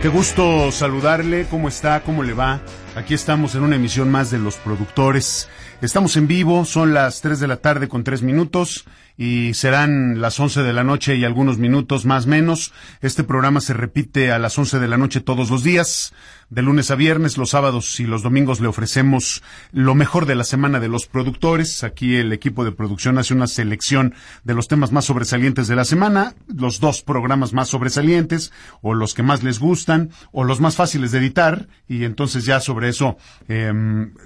Qué gusto saludarle, ¿cómo está? ¿Cómo le va? Aquí estamos en una emisión más de Los Productores. Estamos en vivo, son las 3 de la tarde con 3 minutos y serán las 11 de la noche y algunos minutos más menos. Este programa se repite a las 11 de la noche todos los días, de lunes a viernes, los sábados y los domingos le ofrecemos lo mejor de la semana de los productores. Aquí el equipo de producción hace una selección de los temas más sobresalientes de la semana, los dos programas más sobresalientes o los que más les gustan o los más fáciles de editar y entonces ya sobre eso eh,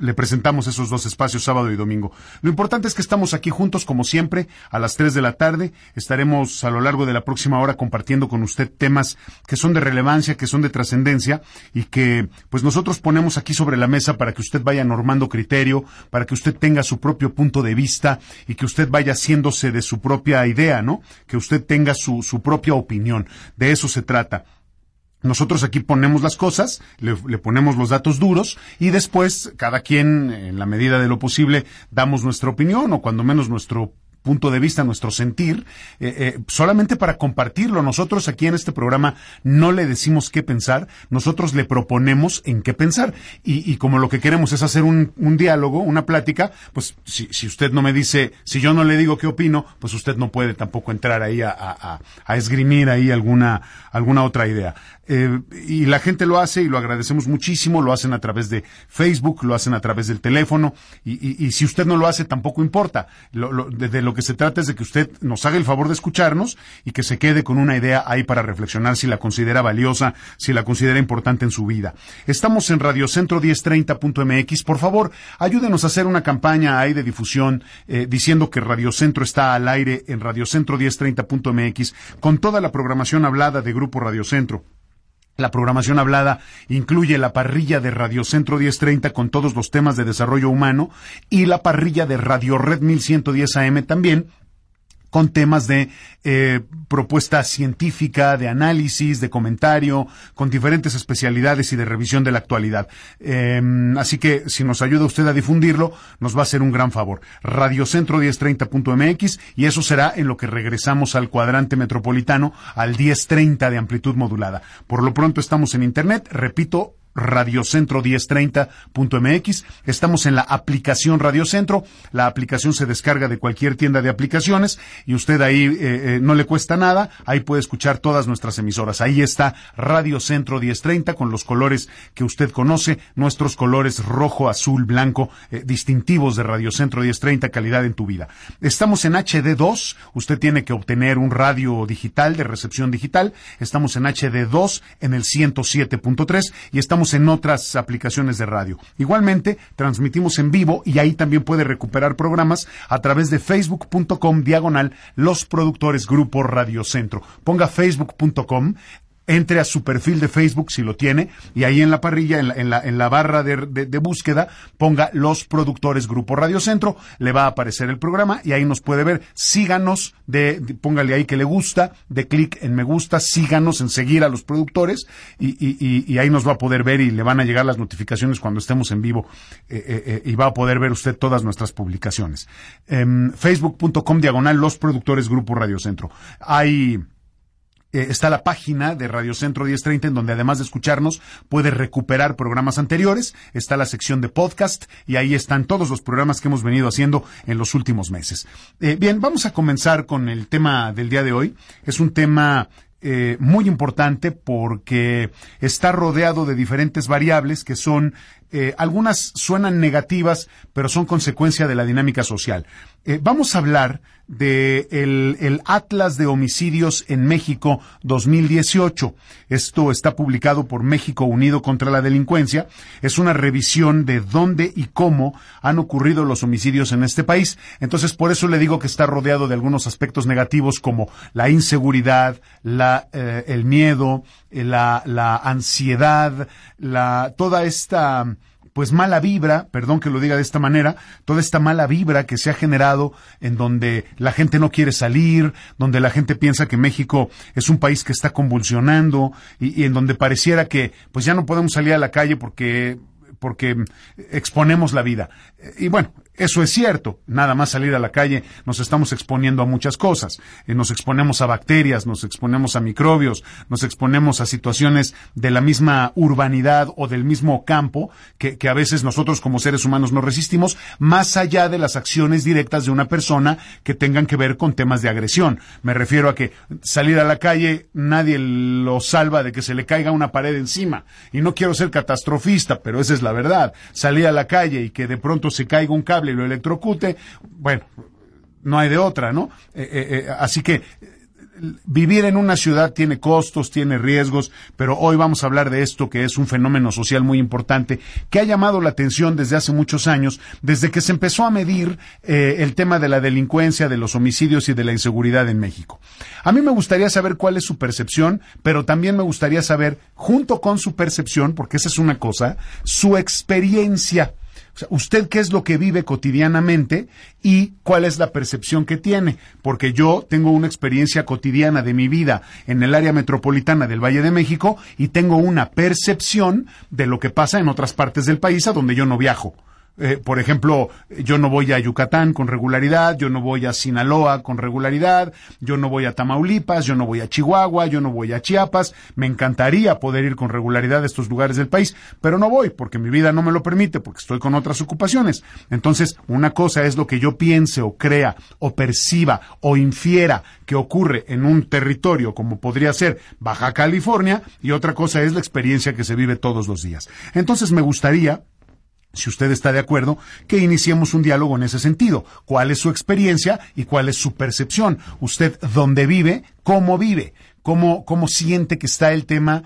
le presentamos esos dos espacios sábado y domingo. Lo importante es que estamos aquí juntos como siempre a las 3 de la tarde. Estaremos a lo largo de la próxima hora compartiendo con usted temas que son de relevancia, que son de trascendencia y que pues nosotros ponemos aquí sobre la mesa para que usted vaya normando criterio, para que usted tenga su propio punto de vista y que usted vaya haciéndose de su propia idea, ¿no? Que usted tenga su, su propia opinión. De eso se trata. Nosotros aquí ponemos las cosas, le, le, ponemos los datos duros y después cada quien, en la medida de lo posible, damos nuestra opinión o cuando menos nuestro punto de vista, nuestro sentir, eh, eh, solamente para compartirlo. Nosotros aquí en este programa no le decimos qué pensar, nosotros le proponemos en qué pensar. Y, y como lo que queremos es hacer un, un diálogo, una plática, pues si, si, usted no me dice, si yo no le digo qué opino, pues usted no puede tampoco entrar ahí a, a, a esgrimir ahí alguna, alguna otra idea. Eh, y la gente lo hace y lo agradecemos muchísimo, lo hacen a través de Facebook, lo hacen a través del teléfono y, si usted no lo hace tampoco importa. Lo, lo, de, de, lo que se trata es de que usted nos haga el favor de escucharnos y que se quede con una idea ahí para reflexionar si la considera valiosa, si la considera importante en su vida. Estamos en Radiocentro 1030.mx. Por favor, ayúdenos a hacer una campaña ahí de difusión eh, diciendo que Radiocentro está al aire en Radiocentro 1030.mx con toda la programación hablada de Grupo Radiocentro. La programación hablada incluye la parrilla de Radio Centro 1030 con todos los temas de desarrollo humano y la parrilla de Radio Red 1110 AM también con temas de eh, propuesta científica, de análisis, de comentario, con diferentes especialidades y de revisión de la actualidad. Eh, así que si nos ayuda usted a difundirlo, nos va a hacer un gran favor. Radiocentro 1030.mx y eso será en lo que regresamos al cuadrante metropolitano al 1030 de amplitud modulada. Por lo pronto estamos en Internet, repito, radiocentro1030.mx. Estamos en la aplicación Radiocentro. La aplicación se descarga de cualquier tienda de aplicaciones y usted ahí eh, eh, no le cuesta nada. Ahí puede escuchar todas nuestras emisoras. Ahí está Radiocentro 1030 con los colores que usted conoce, nuestros colores rojo, azul, blanco, eh, distintivos de Radiocentro 1030, calidad en tu vida. Estamos en HD2. Usted tiene que obtener un radio digital de recepción digital. Estamos en HD2 en el 107.3 y estamos en otras aplicaciones de radio. Igualmente, transmitimos en vivo y ahí también puede recuperar programas a través de facebook.com diagonal los productores Grupo Radio Centro. Ponga facebook.com entre a su perfil de Facebook si lo tiene y ahí en la parrilla, en la, en la, en la barra de, de, de, búsqueda, ponga los productores Grupo Radio Centro, le va a aparecer el programa y ahí nos puede ver. Síganos, de, póngale ahí que le gusta, de clic en me gusta, síganos en seguir a los productores y, y, y, ahí nos va a poder ver y le van a llegar las notificaciones cuando estemos en vivo eh, eh, eh, y va a poder ver usted todas nuestras publicaciones. Eh, Facebook.com diagonal los productores Grupo Radio Centro. Hay eh, está la página de Radio Centro 1030 en donde además de escucharnos puede recuperar programas anteriores, está la sección de podcast y ahí están todos los programas que hemos venido haciendo en los últimos meses. Eh, bien, vamos a comenzar con el tema del día de hoy. Es un tema eh, muy importante porque está rodeado de diferentes variables que son algunas suenan negativas, pero son consecuencia de la dinámica social. Eh, vamos a hablar de el, Atlas de Homicidios en México 2018. Esto está publicado por México Unido contra la Delincuencia. Es una revisión de dónde y cómo han ocurrido los homicidios en este país. Entonces, por eso le digo que está rodeado de algunos aspectos negativos como la inseguridad, la, eh, el miedo, la, la ansiedad, la, toda esta pues mala vibra, perdón que lo diga de esta manera, toda esta mala vibra que se ha generado en donde la gente no quiere salir, donde la gente piensa que México es un país que está convulsionando y, y en donde pareciera que pues ya no podemos salir a la calle porque porque exponemos la vida. Y bueno, eso es cierto. Nada más salir a la calle nos estamos exponiendo a muchas cosas. Eh, nos exponemos a bacterias, nos exponemos a microbios, nos exponemos a situaciones de la misma urbanidad o del mismo campo que, que a veces nosotros como seres humanos no resistimos, más allá de las acciones directas de una persona que tengan que ver con temas de agresión. Me refiero a que salir a la calle nadie lo salva de que se le caiga una pared encima. Y no quiero ser catastrofista, pero esa es la verdad. Salir a la calle y que de pronto se caiga un cable y lo electrocute, bueno, no hay de otra, ¿no? Eh, eh, eh, así que vivir en una ciudad tiene costos, tiene riesgos, pero hoy vamos a hablar de esto que es un fenómeno social muy importante que ha llamado la atención desde hace muchos años, desde que se empezó a medir el tema de la delincuencia, de los homicidios y de la inseguridad en México. A mí me gustaría saber cuál es su percepción, pero también me gustaría saber, junto con su percepción, porque esa es una cosa, su experiencia usted qué es lo que vive cotidianamente y cuál es la percepción que tiene, porque yo tengo una experiencia cotidiana de mi vida en el área metropolitana del Valle de México y tengo una percepción de lo que pasa en otras partes del país a donde yo no viajo. Eh, por ejemplo, yo no voy a Yucatán con regularidad, yo no voy a Sinaloa con regularidad, yo no voy a Tamaulipas, yo no voy a Chihuahua, yo no voy a Chiapas. Me encantaría poder ir con regularidad a estos lugares del país, pero no voy porque mi vida no me lo permite, porque estoy con otras ocupaciones. Entonces, una cosa es lo que yo piense o crea o perciba o infiera que ocurre en un territorio como podría ser Baja California y otra cosa es la experiencia que se vive todos los días. Entonces, me gustaría si usted está de acuerdo, que iniciemos un diálogo en ese sentido. ¿Cuál es su experiencia y cuál es su percepción? Usted, ¿dónde vive? ¿Cómo vive? ¿Cómo, cómo siente que está el tema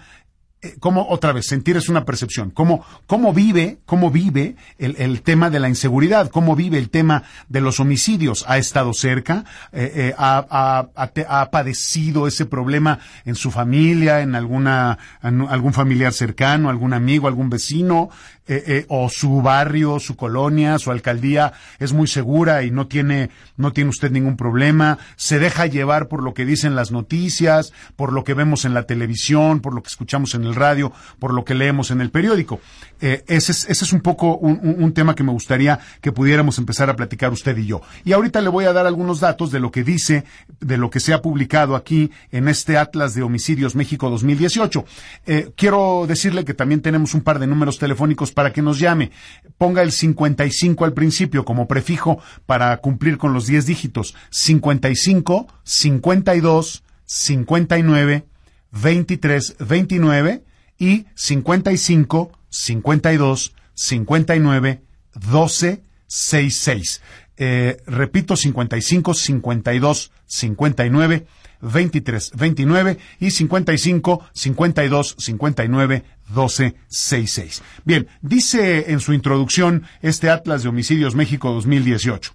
eh, cómo, otra vez, sentir es una percepción, cómo, cómo vive, cómo vive el, el, tema de la inseguridad, cómo vive el tema de los homicidios. ¿Ha estado cerca? Eh, eh, ha, ha, ha, padecido ese problema en su familia, en alguna, en algún familiar cercano, algún amigo, algún vecino? Eh, eh, o su barrio, su colonia, su alcaldía es muy segura y no tiene, no tiene usted ningún problema, se deja llevar por lo que dicen las noticias, por lo que vemos en la televisión, por lo que escuchamos en el radio, por lo que leemos en el periódico. Eh, ese, es, un poco un, un, tema que me gustaría que pudiéramos empezar a platicar usted y yo. Y ahorita le voy a dar algunos datos de lo que dice, de lo que se ha publicado aquí en este Atlas de Homicidios México 2018. Eh, quiero decirle que también tenemos un par de números telefónicos para que nos llame. Ponga el 55 al principio como prefijo para cumplir con los 10 dígitos. 55, 52, 59, 23, 29 y 55, 52, 59, 12, 66. Eh, repito, 55, 52, 59, 23, 29 y 55, 52, 59, 12, 66. Bien, dice en su introducción este Atlas de Homicidios México 2018.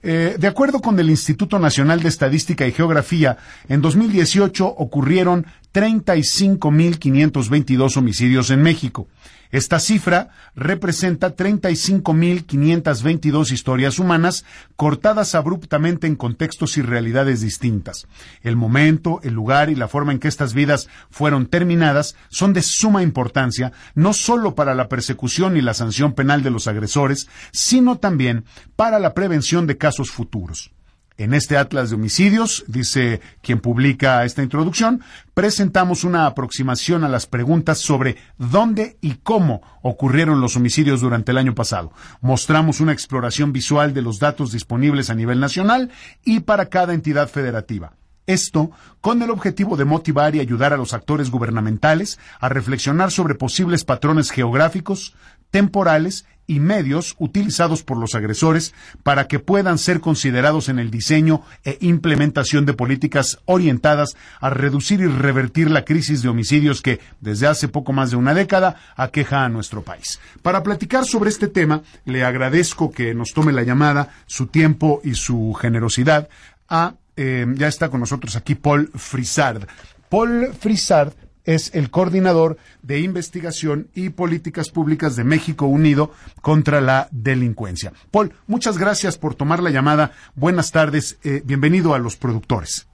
Eh, de acuerdo con el Instituto Nacional de Estadística y Geografía, en 2018 ocurrieron 35.522 homicidios en México. Esta cifra representa 35.522 historias humanas cortadas abruptamente en contextos y realidades distintas. El momento, el lugar y la forma en que estas vidas fueron terminadas son de suma importancia no solo para la persecución y la sanción penal de los agresores, sino también para la prevención de casos futuros. En este Atlas de Homicidios, dice quien publica esta introducción, presentamos una aproximación a las preguntas sobre dónde y cómo ocurrieron los homicidios durante el año pasado. Mostramos una exploración visual de los datos disponibles a nivel nacional y para cada entidad federativa. Esto con el objetivo de motivar y ayudar a los actores gubernamentales a reflexionar sobre posibles patrones geográficos, temporales y medios utilizados por los agresores para que puedan ser considerados en el diseño e implementación de políticas orientadas a reducir y revertir la crisis de homicidios que desde hace poco más de una década aqueja a nuestro país. Para platicar sobre este tema, le agradezco que nos tome la llamada, su tiempo y su generosidad a eh, ya está con nosotros aquí Paul Frisard. Paul Frisard es el coordinador de investigación y políticas públicas de México Unido contra la delincuencia. Paul, muchas gracias por tomar la llamada. Buenas tardes. Eh, bienvenido a los productores.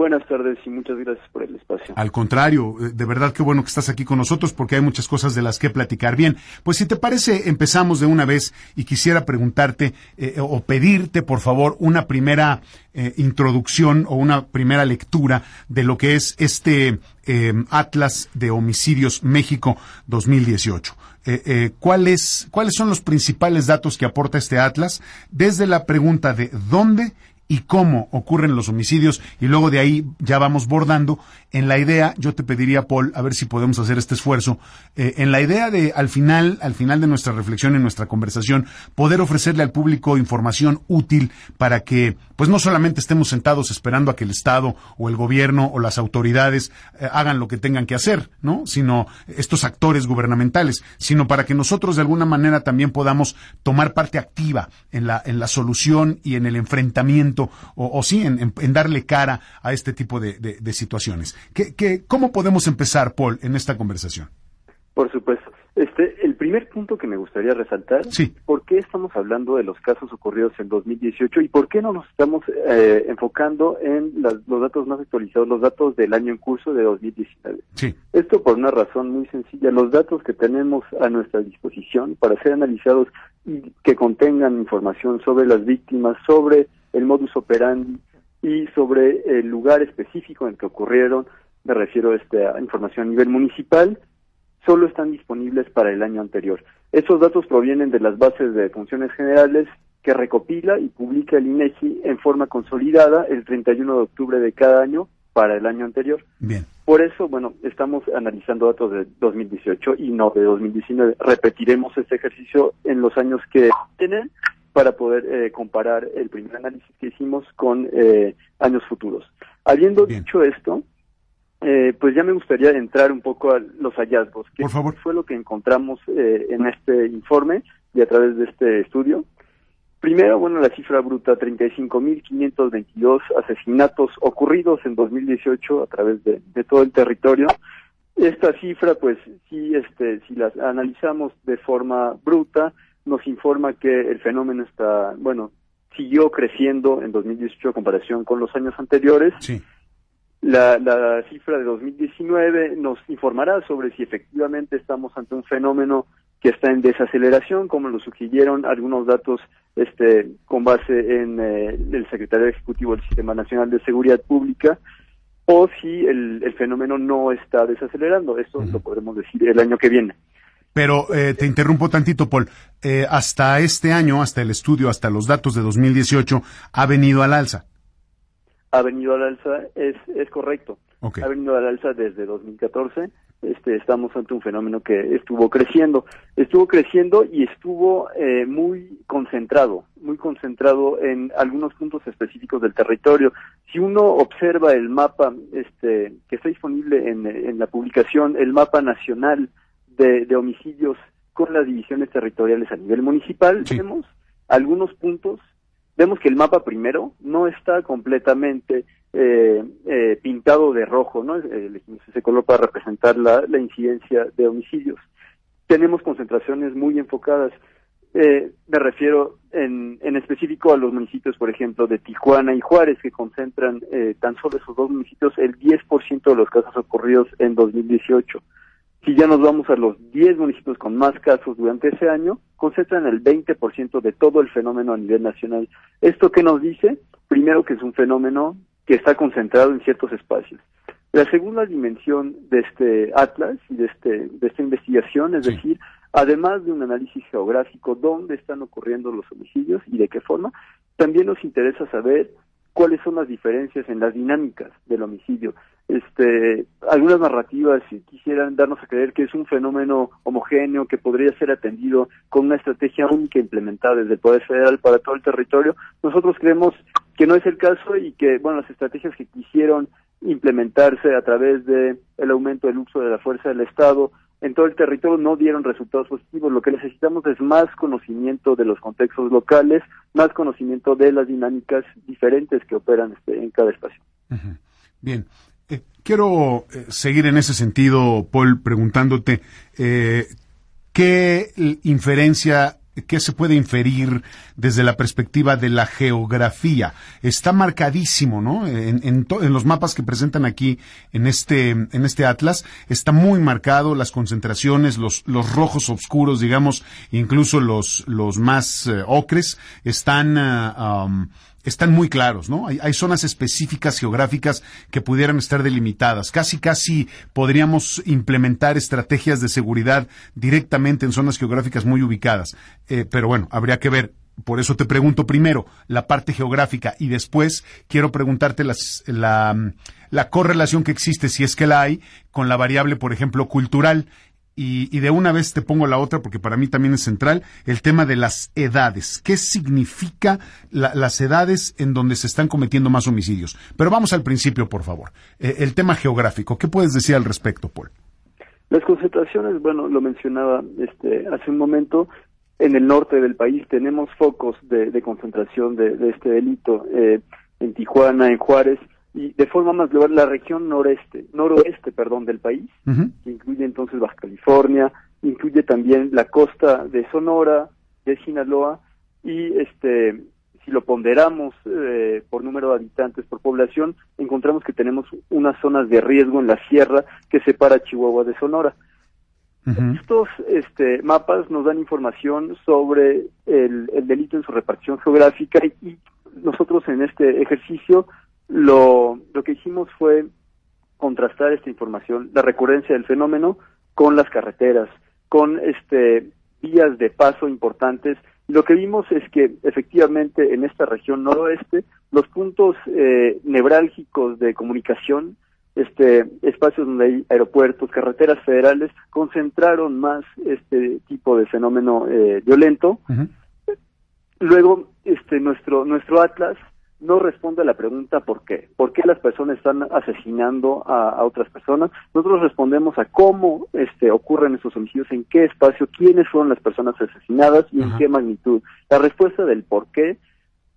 Buenas tardes y muchas gracias por el espacio. Al contrario, eh, de verdad qué bueno que estás aquí con nosotros porque hay muchas cosas de las que platicar. Bien, pues si te parece, empezamos de una vez y quisiera preguntarte eh, o pedirte, por favor, una primera eh, introducción o una primera lectura de lo que es este Atlas de Homicidios México 2018. ¿cuáles, ¿Cuáles son los principales datos que aporta este Atlas? Desde la pregunta de dónde y cómo ocurren los homicidios y luego de ahí ya vamos bordando en la idea, yo te pediría, Paul, a ver si podemos hacer este esfuerzo, eh, en la idea de al final, al final de nuestra reflexión, en nuestra conversación, poder ofrecerle al público información útil para que, pues no solamente estemos sentados esperando a que el Estado o el gobierno o las autoridades eh, hagan lo que tengan que hacer, ¿no? Sino estos actores gubernamentales, sino para que nosotros de alguna manera también podamos tomar parte activa en la, en la solución y en el enfrentamiento, o, sí, en, darle cara a este tipo de situaciones. ¿Qué, cómo podemos empezar, Paul, en esta conversación? Por supuesto. Este, el primer punto que me gustaría resaltar, sí. ¿por qué estamos hablando de los casos ocurridos en 2018 y por qué no nos estamos eh, enfocando en los datos más actualizados, los datos del año en curso de 2019? Sí. Esto por una razón muy sencilla. Los datos que tenemos a nuestra disposición para ser analizados y que contengan información sobre las víctimas, sobre el modus operandi, y sobre el lugar específico en el que ocurrieron, me refiero a esta información a nivel municipal, solo están disponibles para el año anterior. Esos datos provienen de las bases de funciones generales que recopila y publica el INEGI en forma consolidada el 31 de octubre de cada año para el año anterior. Bien. Por eso, bueno, estamos analizando datos de 2018 y no de 2019. Repetiremos este ejercicio en los años que tienen para poder eh, comparar el primer análisis que hicimos con eh, años futuros. Habiendo dicho esto, eh, pues ya me gustaría entrar un poco a los hallazgos. ¿Qué fue lo que encontramos en este informe y a través de este estudio? Primero, bueno, la cifra bruta, 35.522 asesinatos ocurridos en 2018 a través de, de todo el territorio. Esta cifra, pues sí, este, si las analizamos de forma bruta, nos informa que el fenómeno está, bueno, siguió creciendo en 2018 en comparación con los años anteriores. Sí. La, la cifra de 2019 nos informará sobre si efectivamente estamos ante un fenómeno que está en desaceleración, como lo sugirieron algunos datos este, con base en eh, el secretario ejecutivo del Sistema Nacional de Seguridad Pública, o si el, el fenómeno no está desacelerando. Esto lo podremos decir el año que viene. Pero eh, te interrumpo tantito, Paul. Eh, hasta este año, hasta el estudio, hasta los datos de 2018, ha venido al alza. Ha venido al alza, es, es correcto. Ha venido al alza desde 2014. Este, estamos ante un fenómeno que estuvo creciendo. Estuvo creciendo y estuvo eh, muy concentrado, muy concentrado en algunos puntos específicos del territorio. Si uno observa el mapa este, que está disponible en, en la publicación, el mapa nacional de, homicidios con las divisiones territoriales a nivel municipal, vemos algunos puntos, vemos que el mapa primero no está completamente eh, eh, pintado de rojo, ¿no? Elegimos ese color para representar la, incidencia de homicidios. Tenemos concentraciones muy enfocadas. Eh, me refiero en, en, específico a los municipios, por ejemplo, de Tijuana y Juárez, que concentran tan solo esos dos municipios el 10% de los casos ocurridos en 2018. Si ya nos vamos a los 10 municipios con más casos durante ese año, concentran el 20% de todo el fenómeno a nivel nacional. ¿Esto qué nos dice? Primero que es un fenómeno que está concentrado en ciertos espacios. La segunda dimensión de este atlas y de, este, de esta investigación, es decir, además de un análisis geográfico, dónde están ocurriendo los homicidios y de qué forma, también nos interesa saber cuáles son las diferencias en las dinámicas del homicidio. Este, algunas narrativas quisieran darnos a creer que es un fenómeno homogéneo que podría ser atendido con una estrategia única implementada desde el Poder Federal para todo el territorio. Nosotros creemos que no es el caso y que, bueno, las estrategias que quisieron implementarse a través de aumento del uso de la fuerza del Estado en todo el territorio no dieron resultados positivos. Lo que necesitamos es más conocimiento de los contextos locales, más conocimiento de las dinámicas diferentes que operan este, en cada espacio. Bien. Eh, quiero eh, seguir en ese sentido, Paul, preguntándote eh, qué inferencia ¿Qué se puede inferir desde la perspectiva de la geografía? Está marcadísimo, ¿no? En, en, los mapas que presentan aquí en este, en este atlas, está muy marcado las concentraciones, los, los rojos oscuros, digamos, incluso los, los más eh, ocres, están uh, están muy claros, ¿no? Hay, hay, zonas específicas geográficas que pudieran estar delimitadas. Casi, casi podríamos implementar estrategias de seguridad directamente en zonas geográficas muy ubicadas. Eh, pero bueno, habría que ver. Por eso te pregunto primero la parte geográfica y después quiero preguntarte las, la, la correlación que existe, si es que la hay, con la variable, por ejemplo, cultural. Y, de una vez te pongo la otra porque para mí también es central, el tema de las edades. ¿Qué significa las edades en donde se están cometiendo más homicidios? Pero vamos al principio, por favor. Eh, el tema geográfico. ¿Qué puedes decir al respecto, Paul? Las concentraciones, bueno, lo mencionaba este, hace un momento, en el norte del país tenemos focos de, concentración de, este delito. Eh, en Tijuana, en Juárez, y de forma más global la región noreste, noroeste, perdón, del país, que incluye entonces Baja California, incluye también la costa de Sonora, de Sinaloa y este si lo ponderamos eh, por número de habitantes por población, encontramos que tenemos unas zonas de riesgo en la sierra que separa Chihuahua de Sonora. Estos este, mapas nos dan información sobre el, el, delito en su repartición geográfica y nosotros en este ejercicio lo, lo que hicimos fue contrastar esta información, la recurrencia del fenómeno, con las carreteras, con este vías de paso importantes. Lo que vimos es que efectivamente en esta región noroeste los puntos eh, nevrálgicos de comunicación, este espacios donde hay aeropuertos, carreteras federales, concentraron más este tipo de fenómeno eh, violento. Luego, este nuestro nuestro atlas no responde a la pregunta por qué. ¿Por qué las personas están asesinando a, otras personas? Nosotros respondemos a cómo este, ocurren esos homicidios, en qué espacio, quiénes fueron las personas asesinadas y en qué magnitud. La respuesta del por qué,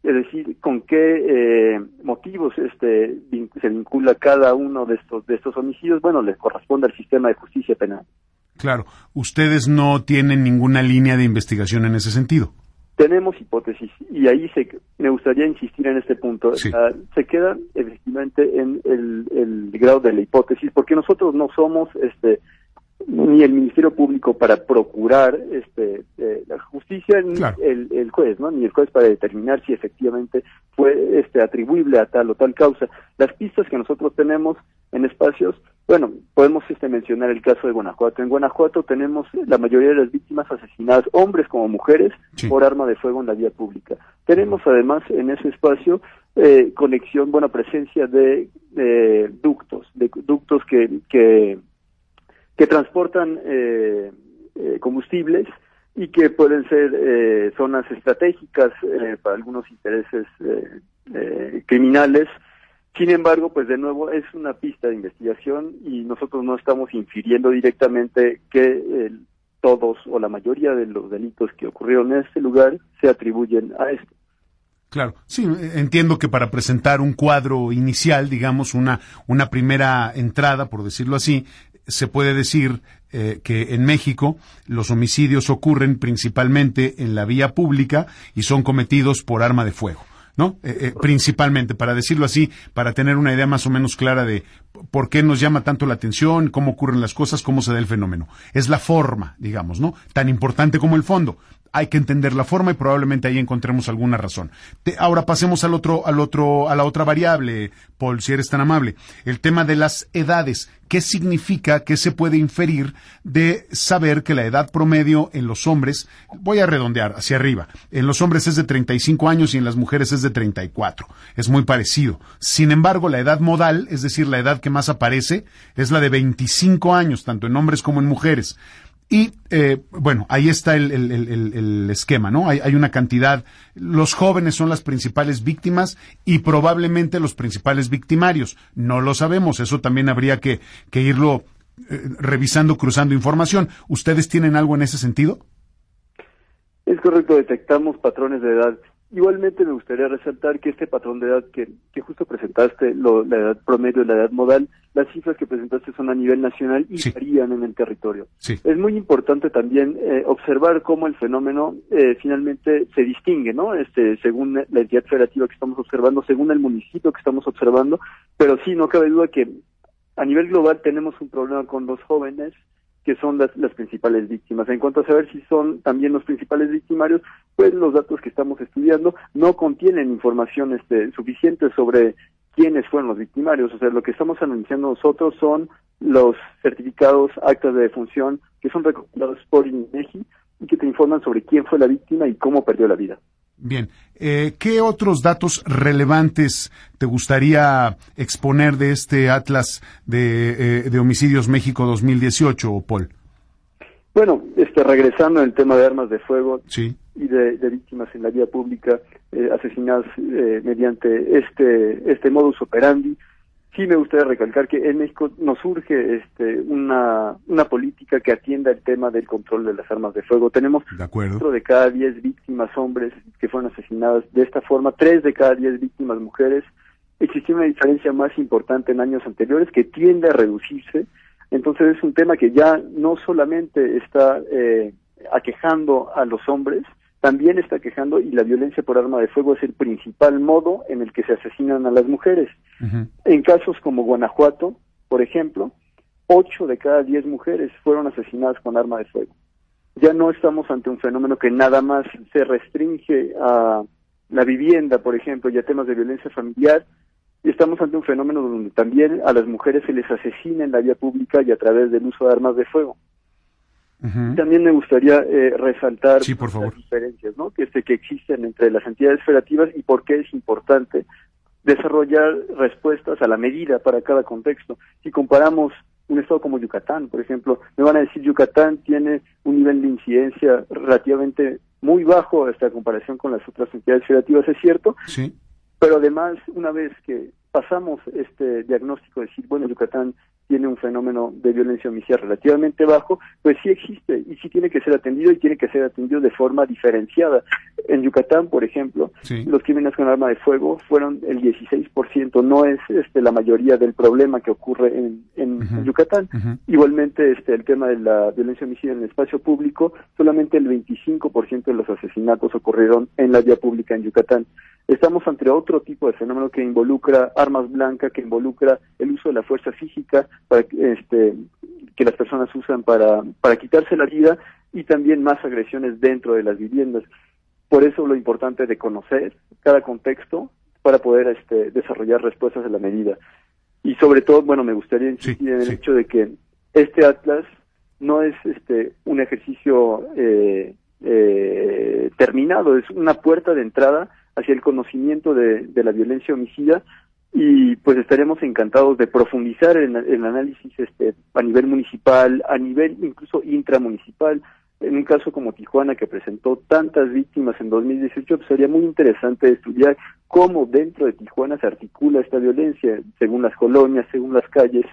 es decir, con qué eh, motivos este, se vincula cada uno de estos, de estos homicidios, bueno, les corresponde al sistema de justicia penal. Claro, ustedes no tienen ninguna línea de investigación en ese sentido tenemos hipótesis y ahí se, me gustaría insistir en este punto. se queda efectivamente en el, el, grado de la hipótesis porque nosotros no somos este ni el Ministerio Público para procurar este eh, la justicia ni el, el, juez, ¿no? Ni el juez para determinar si efectivamente fue este atribuible a tal o tal causa. Las pistas que nosotros tenemos en espacios bueno, podemos este, mencionar el caso de Guanajuato. En Guanajuato tenemos la mayoría de las víctimas asesinadas, hombres como mujeres, por arma de fuego en la vía pública. Tenemos además en ese espacio eh, conexión, buena presencia de ductos, de ductos que, que, que transportan eh, eh, combustibles y que pueden ser zonas estratégicas para algunos intereses criminales sin embargo, pues de nuevo es una pista de investigación y nosotros no estamos infiriendo directamente que todos o la mayoría de los delitos que ocurrieron en este lugar se atribuyen a esto. Claro, sí, entiendo que para presentar un cuadro inicial, digamos, una, una primera entrada, por decirlo así, se puede decir eh, que en México los homicidios ocurren principalmente en la vía pública y son cometidos por arma de fuego. ¿no? Eh, eh, principalmente, para decirlo así, para tener una idea más o menos clara de por qué nos llama tanto la atención, cómo ocurren las cosas, cómo se da el fenómeno. Es la forma, digamos, ¿no? Tan importante como el fondo. Hay que entender la forma y probablemente ahí encontremos alguna razón. ahora pasemos al otro, al otro, a la otra variable, Paul, si eres tan amable. El tema de las edades. ¿Qué significa, qué se puede inferir de saber que la edad promedio en los hombres, voy a redondear hacia arriba, en los hombres es de 35 años y en las mujeres es de 34? Es muy parecido. Sin embargo, la edad modal, es decir, la edad que más aparece, es la de 25 años, tanto en hombres como en mujeres. Y eh, bueno, ahí está el, esquema, ¿no? Hay, hay, una cantidad, los jóvenes son las principales víctimas y probablemente los principales victimarios. No lo sabemos, eso también habría que, que irlo eh, revisando, cruzando información. ¿Ustedes tienen algo en ese sentido? Correcto, detectamos patrones de edad Igualmente me gustaría resaltar que este patrón de edad que, que justo presentaste, lo, la edad promedio y la edad modal, las cifras que presentaste son a nivel nacional y varían en el territorio. Es muy importante también eh, observar cómo el fenómeno eh, finalmente se distingue, ¿no? Este, según la entidad federativa que estamos observando, según el municipio que estamos observando, pero sí, no cabe duda que a nivel global tenemos un problema con los jóvenes que son las, principales víctimas. En cuanto a saber si son también los principales victimarios, pues los datos que estamos estudiando no contienen información este, suficiente sobre quiénes fueron los victimarios. O sea, lo que estamos anunciando nosotros son los certificados, actas de defunción que son recomendados por INEGI y que te informan sobre quién fue la víctima y cómo perdió la vida. Bien, eh, ¿qué otros datos relevantes te gustaría exponer de este Atlas de, eh, de Homicidios México 2018, Paul? Bueno, este, regresando al tema de armas de fuego y de, víctimas en la vía pública eh, asesinadas mediante este, este modus operandi, sí me gustaría recalcar que en México nos surge este, una, una política que atienda el tema del control de las armas de fuego. Tenemos cuatro de cada diez víctimas hombres que fueron asesinadas de esta forma, tres de cada diez víctimas mujeres. Existe una diferencia más importante en años anteriores que tiende a reducirse. Entonces es un tema que ya no solamente está eh, aquejando a los hombres, también está quejando y la violencia por arma de fuego es el principal modo en el que se asesinan a las mujeres. En casos como Guanajuato, por ejemplo, ocho de cada diez mujeres fueron asesinadas con arma de fuego. Ya no estamos ante un fenómeno que nada más se restringe a la vivienda, por ejemplo, y a temas de violencia familiar, y estamos ante un fenómeno donde también a las mujeres se les asesina en la vía pública y a través del uso de armas de fuego. También me gustaría eh, resaltar las diferencias ¿no? que, este, que existen entre las entidades federativas y por qué es importante desarrollar respuestas a la medida para cada contexto. Si comparamos un estado como Yucatán, por ejemplo, me van a decir Yucatán tiene un nivel de incidencia relativamente muy bajo esta comparación con las otras entidades federativas, es cierto, sí. pero además, una vez que pasamos este diagnóstico de decir, bueno, Yucatán tiene un fenómeno de violencia homicida relativamente bajo, pues sí existe y sí tiene que ser atendido y tiene que ser atendido de forma diferenciada. En Yucatán, por ejemplo, los crímenes con arma de fuego fueron el 16%, no es este la mayoría del problema que ocurre en, en, Yucatán. Igualmente, este el tema de la violencia homicida en el espacio público, solamente el 25% de los asesinatos ocurrieron en la vía pública en Yucatán. Estamos ante otro tipo de fenómeno que involucra armas blancas, que involucra el uso de la fuerza física para, este, que las personas usan para, para quitarse la vida y también más agresiones dentro de las viviendas. Por eso lo importante de conocer cada contexto para poder este, desarrollar respuestas a la medida. Y sobre todo, bueno, me gustaría insistir en el hecho de que este atlas no es este un ejercicio eh, eh, terminado, es una puerta de entrada hacia el conocimiento de, la violencia homicida y pues estaremos encantados de profundizar en el análisis este a nivel municipal, a nivel incluso intramunicipal. En un caso como Tijuana que presentó tantas víctimas en 2018, pues sería muy interesante estudiar cómo dentro de Tijuana se articula esta violencia, según las colonias, según las calles.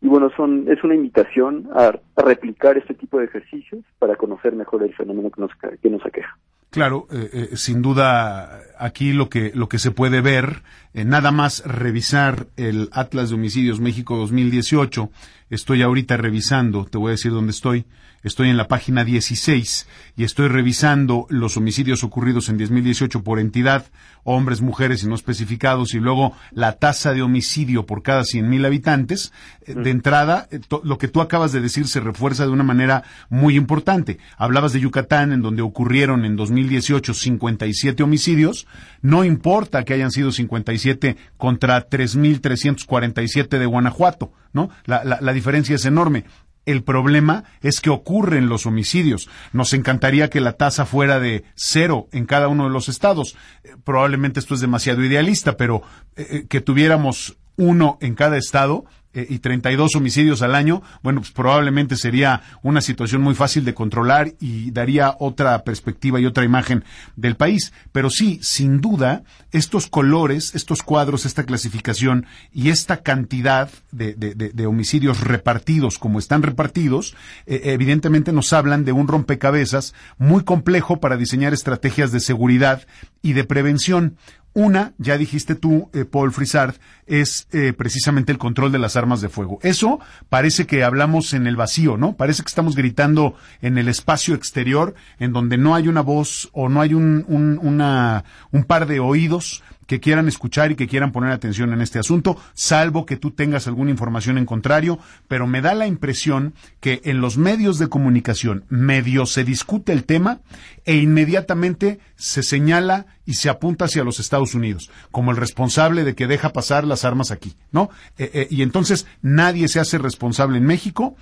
Y bueno, son es una invitación a, replicar este tipo de ejercicios para conocer mejor el fenómeno que nos, que nos aqueja. Claro, eh, eh, sin duda aquí lo que lo que se puede ver eh, nada más revisar el Atlas de Homicidios México 2018, estoy ahorita revisando, te voy a decir dónde estoy, estoy en la página 16 y estoy revisando los homicidios ocurridos en 2018 por entidad, hombres, mujeres y no especificados, y luego la tasa de homicidio por cada 100.000 habitantes. Eh, de entrada, eh, lo que tú acabas de decir se refuerza de una manera muy importante. Hablabas de Yucatán, en donde ocurrieron en 2018 57 homicidios. No importa que hayan sido 57 contra 3.347 de Guanajuato, ¿no? La, la, diferencia es enorme. El problema es que ocurren los homicidios. Nos encantaría que la tasa fuera de cero en cada uno de los estados. Eh, probablemente esto es demasiado idealista, pero eh, eh, que tuviéramos uno en cada estado y 32 homicidios al año, bueno, pues probablemente sería una situación muy fácil de controlar y daría otra perspectiva y otra imagen del país. Pero sí, sin duda, estos colores, estos cuadros, esta clasificación y esta cantidad de, de, homicidios repartidos como están repartidos, eh, evidentemente nos hablan de un rompecabezas muy complejo para diseñar estrategias de seguridad y de prevención. Una, ya dijiste tú, eh, Paul Frisard, es eh, precisamente el control de las armas de fuego. Eso parece que hablamos en el vacío, ¿no? Parece que estamos gritando en el espacio exterior, en donde no hay una voz o no hay un, un, una, un par de oídos que quieran escuchar y que quieran poner atención en este asunto, salvo que tú tengas alguna información en contrario, pero me da la impresión que en los medios de comunicación medio se discute el tema e inmediatamente se señala y se apunta hacia los Estados Unidos como el responsable de que deja pasar las armas aquí, ¿no? Eh, eh, y entonces nadie se hace responsable en México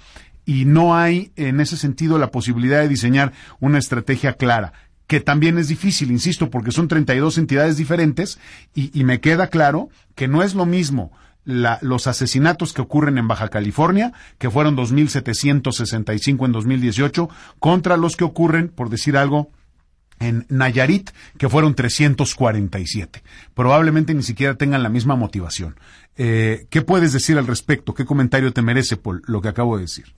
y no hay en ese sentido la posibilidad de diseñar una estrategia clara que también es difícil, insisto, porque son 32 entidades diferentes y, me queda claro que no es lo mismo la, los asesinatos que ocurren en Baja California, que fueron 2.765 en 2018, contra los que ocurren, por decir algo, en Nayarit, que fueron 347. Probablemente ni siquiera tengan la misma motivación. Eh, ¿Qué puedes decir al respecto? ¿Qué comentario te merece por lo que acabo de decir?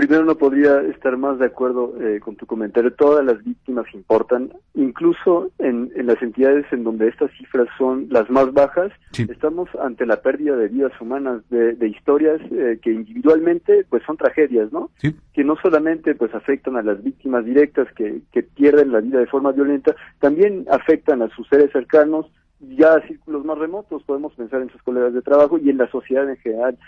Primero no podría estar más de acuerdo eh, con tu comentario. Todas las víctimas importan, incluso en, las entidades en donde estas cifras son las más bajas. Estamos ante la pérdida de vidas humanas, de, historias eh, que individualmente pues son tragedias, ¿no? Que no solamente pues afectan a las víctimas directas que, que pierden la vida de forma violenta, también afectan a sus seres cercanos, ya a círculos más remotos, podemos pensar en sus colegas de trabajo y en la sociedad en general.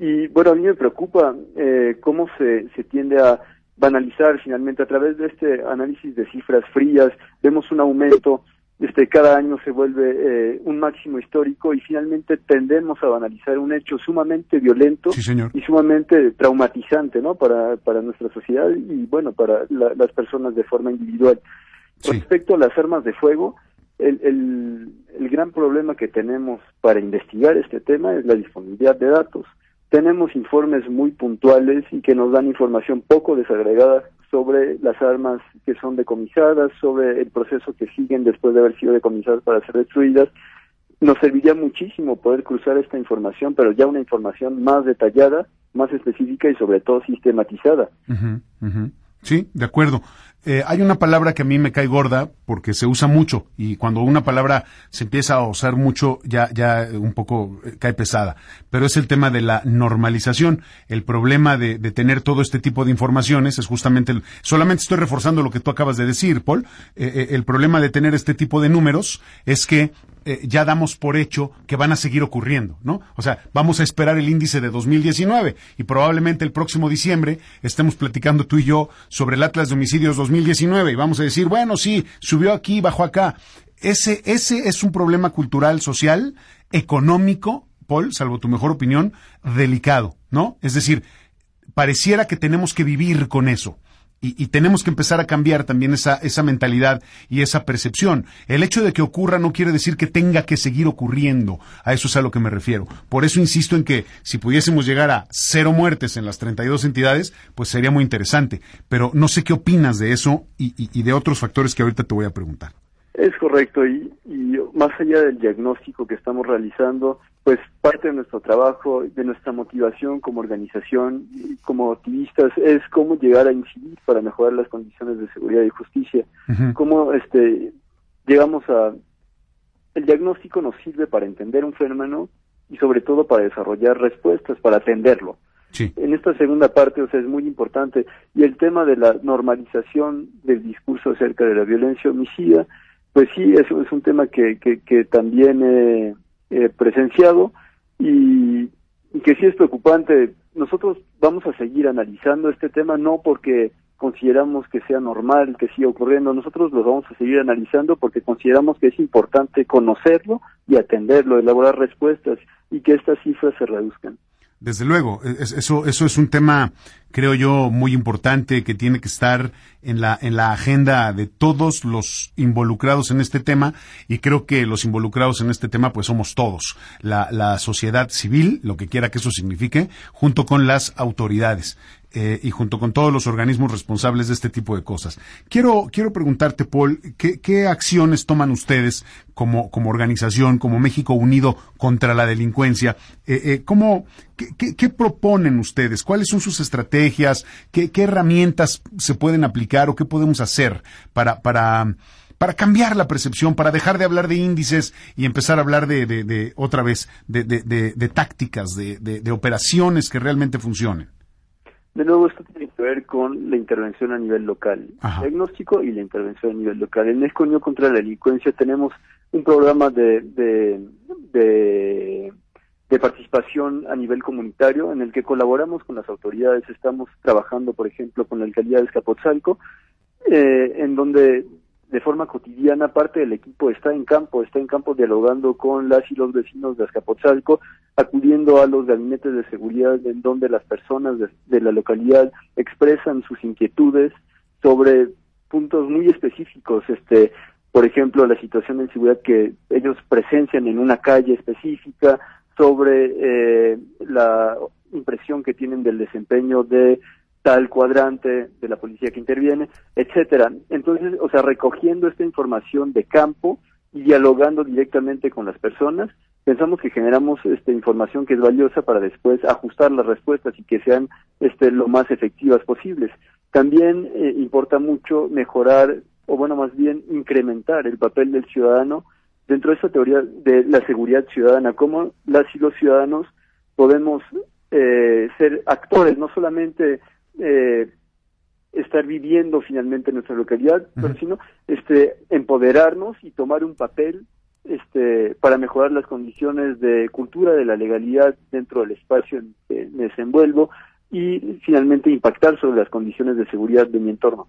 Y bueno, a mí me preocupa eh, cómo se, se tiende a banalizar finalmente a través de este análisis de cifras frías, vemos un aumento, este cada año se vuelve eh, un máximo histórico y finalmente tendemos a banalizar un hecho sumamente violento y sumamente traumatizante, ¿no? Para, para nuestra sociedad y bueno, para las personas de forma individual. Respecto a las armas de fuego, el, el, el gran problema que tenemos para investigar este tema es la disponibilidad de datos tenemos informes muy puntuales y que nos dan información poco desagregada sobre las armas que son decomisadas, sobre el proceso que siguen después de haber sido decomisadas para ser destruidas. Nos serviría muchísimo poder cruzar esta información, pero ya una información más detallada, más específica y sobre todo sistematizada. Sí, de acuerdo. Eh, hay una palabra que a mí me cae gorda porque se usa mucho y cuando una palabra se empieza a usar mucho ya, ya un poco eh, cae pesada. Pero es el tema de la normalización. El problema de, tener todo este tipo de informaciones es justamente el, solamente estoy reforzando lo que tú acabas de decir, Paul. Eh, el problema de tener este tipo de números es que eh, ya damos por hecho que van a seguir ocurriendo, ¿no? O sea, vamos a esperar el índice de 2019 y probablemente el próximo diciembre estemos platicando tú y yo sobre el Atlas de Homicidios 2019 y vamos a decir, bueno, sí, subió aquí, bajó acá. Ese, ese es un problema cultural, social, económico, Paul, salvo tu mejor opinión, delicado, ¿no? Es decir, pareciera que tenemos que vivir con eso. Y, tenemos que empezar a cambiar también esa, esa mentalidad y esa percepción. El hecho de que ocurra no quiere decir que tenga que seguir ocurriendo. A eso es a lo que me refiero. Por eso insisto en que si pudiésemos llegar a cero muertes en las 32 entidades, pues sería muy interesante. Pero no sé qué opinas de eso y, y de otros factores que ahorita te voy a preguntar. Es correcto, y, y, más allá del diagnóstico que estamos realizando, pues parte de nuestro trabajo, de nuestra motivación como organización, como activistas, es cómo llegar a incidir para mejorar las condiciones de seguridad y justicia, cómo este, llegamos a el diagnóstico nos sirve para entender un fenómeno y sobre todo para desarrollar respuestas, para atenderlo. En esta segunda parte, o sea, es muy importante. Y el tema de la normalización del discurso acerca de la violencia homicida, pues sí, eso es un tema que, que, también he, presenciado y, y, que sí es preocupante. Nosotros vamos a seguir analizando este tema, no porque consideramos que sea normal, que siga ocurriendo. Nosotros lo vamos a seguir analizando porque consideramos que es importante conocerlo y atenderlo, elaborar respuestas y que estas cifras se reduzcan. Desde luego, e, eso, eso es un tema, creo yo, muy importante que tiene que estar en la, en la agenda de todos los involucrados en este tema y creo que los involucrados en este tema pues somos todos, la, la sociedad civil, lo que quiera que eso signifique, junto con las autoridades. Eh, y junto con todos los organismos responsables de este tipo de cosas. Quiero, quiero preguntarte, Paul, ¿qué, acciones toman ustedes como, como, organización, como México Unido contra la delincuencia? Eh, eh, ¿cómo, qué, proponen ustedes? ¿Cuáles son sus estrategias? ¿Qué, herramientas se pueden aplicar o qué podemos hacer para, para, para cambiar la percepción, para dejar de hablar de índices y empezar a hablar de, de, otra vez, de, de tácticas, de, operaciones que realmente funcionen. De nuevo, esto tiene que ver con la intervención a nivel local, el diagnóstico y la intervención a nivel local. En México Unión contra la Delincuencia tenemos un programa de, de, de, participación a nivel comunitario en el que colaboramos con las autoridades. Estamos trabajando, por ejemplo, con la alcaldía de Escapotzalco, eh, en donde de forma cotidiana parte del equipo está en campo, está en campo dialogando con las y los vecinos de Azcapotzalco, acudiendo a los gabinetes de seguridad en donde las personas de, la localidad expresan sus inquietudes sobre puntos muy específicos, este, por ejemplo, la situación de seguridad que ellos presencian en una calle específica, sobre eh, la impresión que tienen del desempeño de tal cuadrante de la policía que interviene, etcétera. Entonces, o sea, recogiendo esta información de campo y dialogando directamente con las personas, pensamos que generamos esta información que es valiosa para después ajustar las respuestas y que sean este lo más efectivas posibles. También eh, importa mucho mejorar o bueno, más bien incrementar el papel del ciudadano dentro de esta teoría de la seguridad ciudadana, cómo las y los ciudadanos podemos eh, ser actores, no solamente eh, estar viviendo finalmente en nuestra localidad, pero sino este empoderarnos y tomar un papel este para mejorar las condiciones de cultura de la legalidad dentro del espacio en que me desenvuelvo y finalmente impactar sobre las condiciones de seguridad de mi entorno.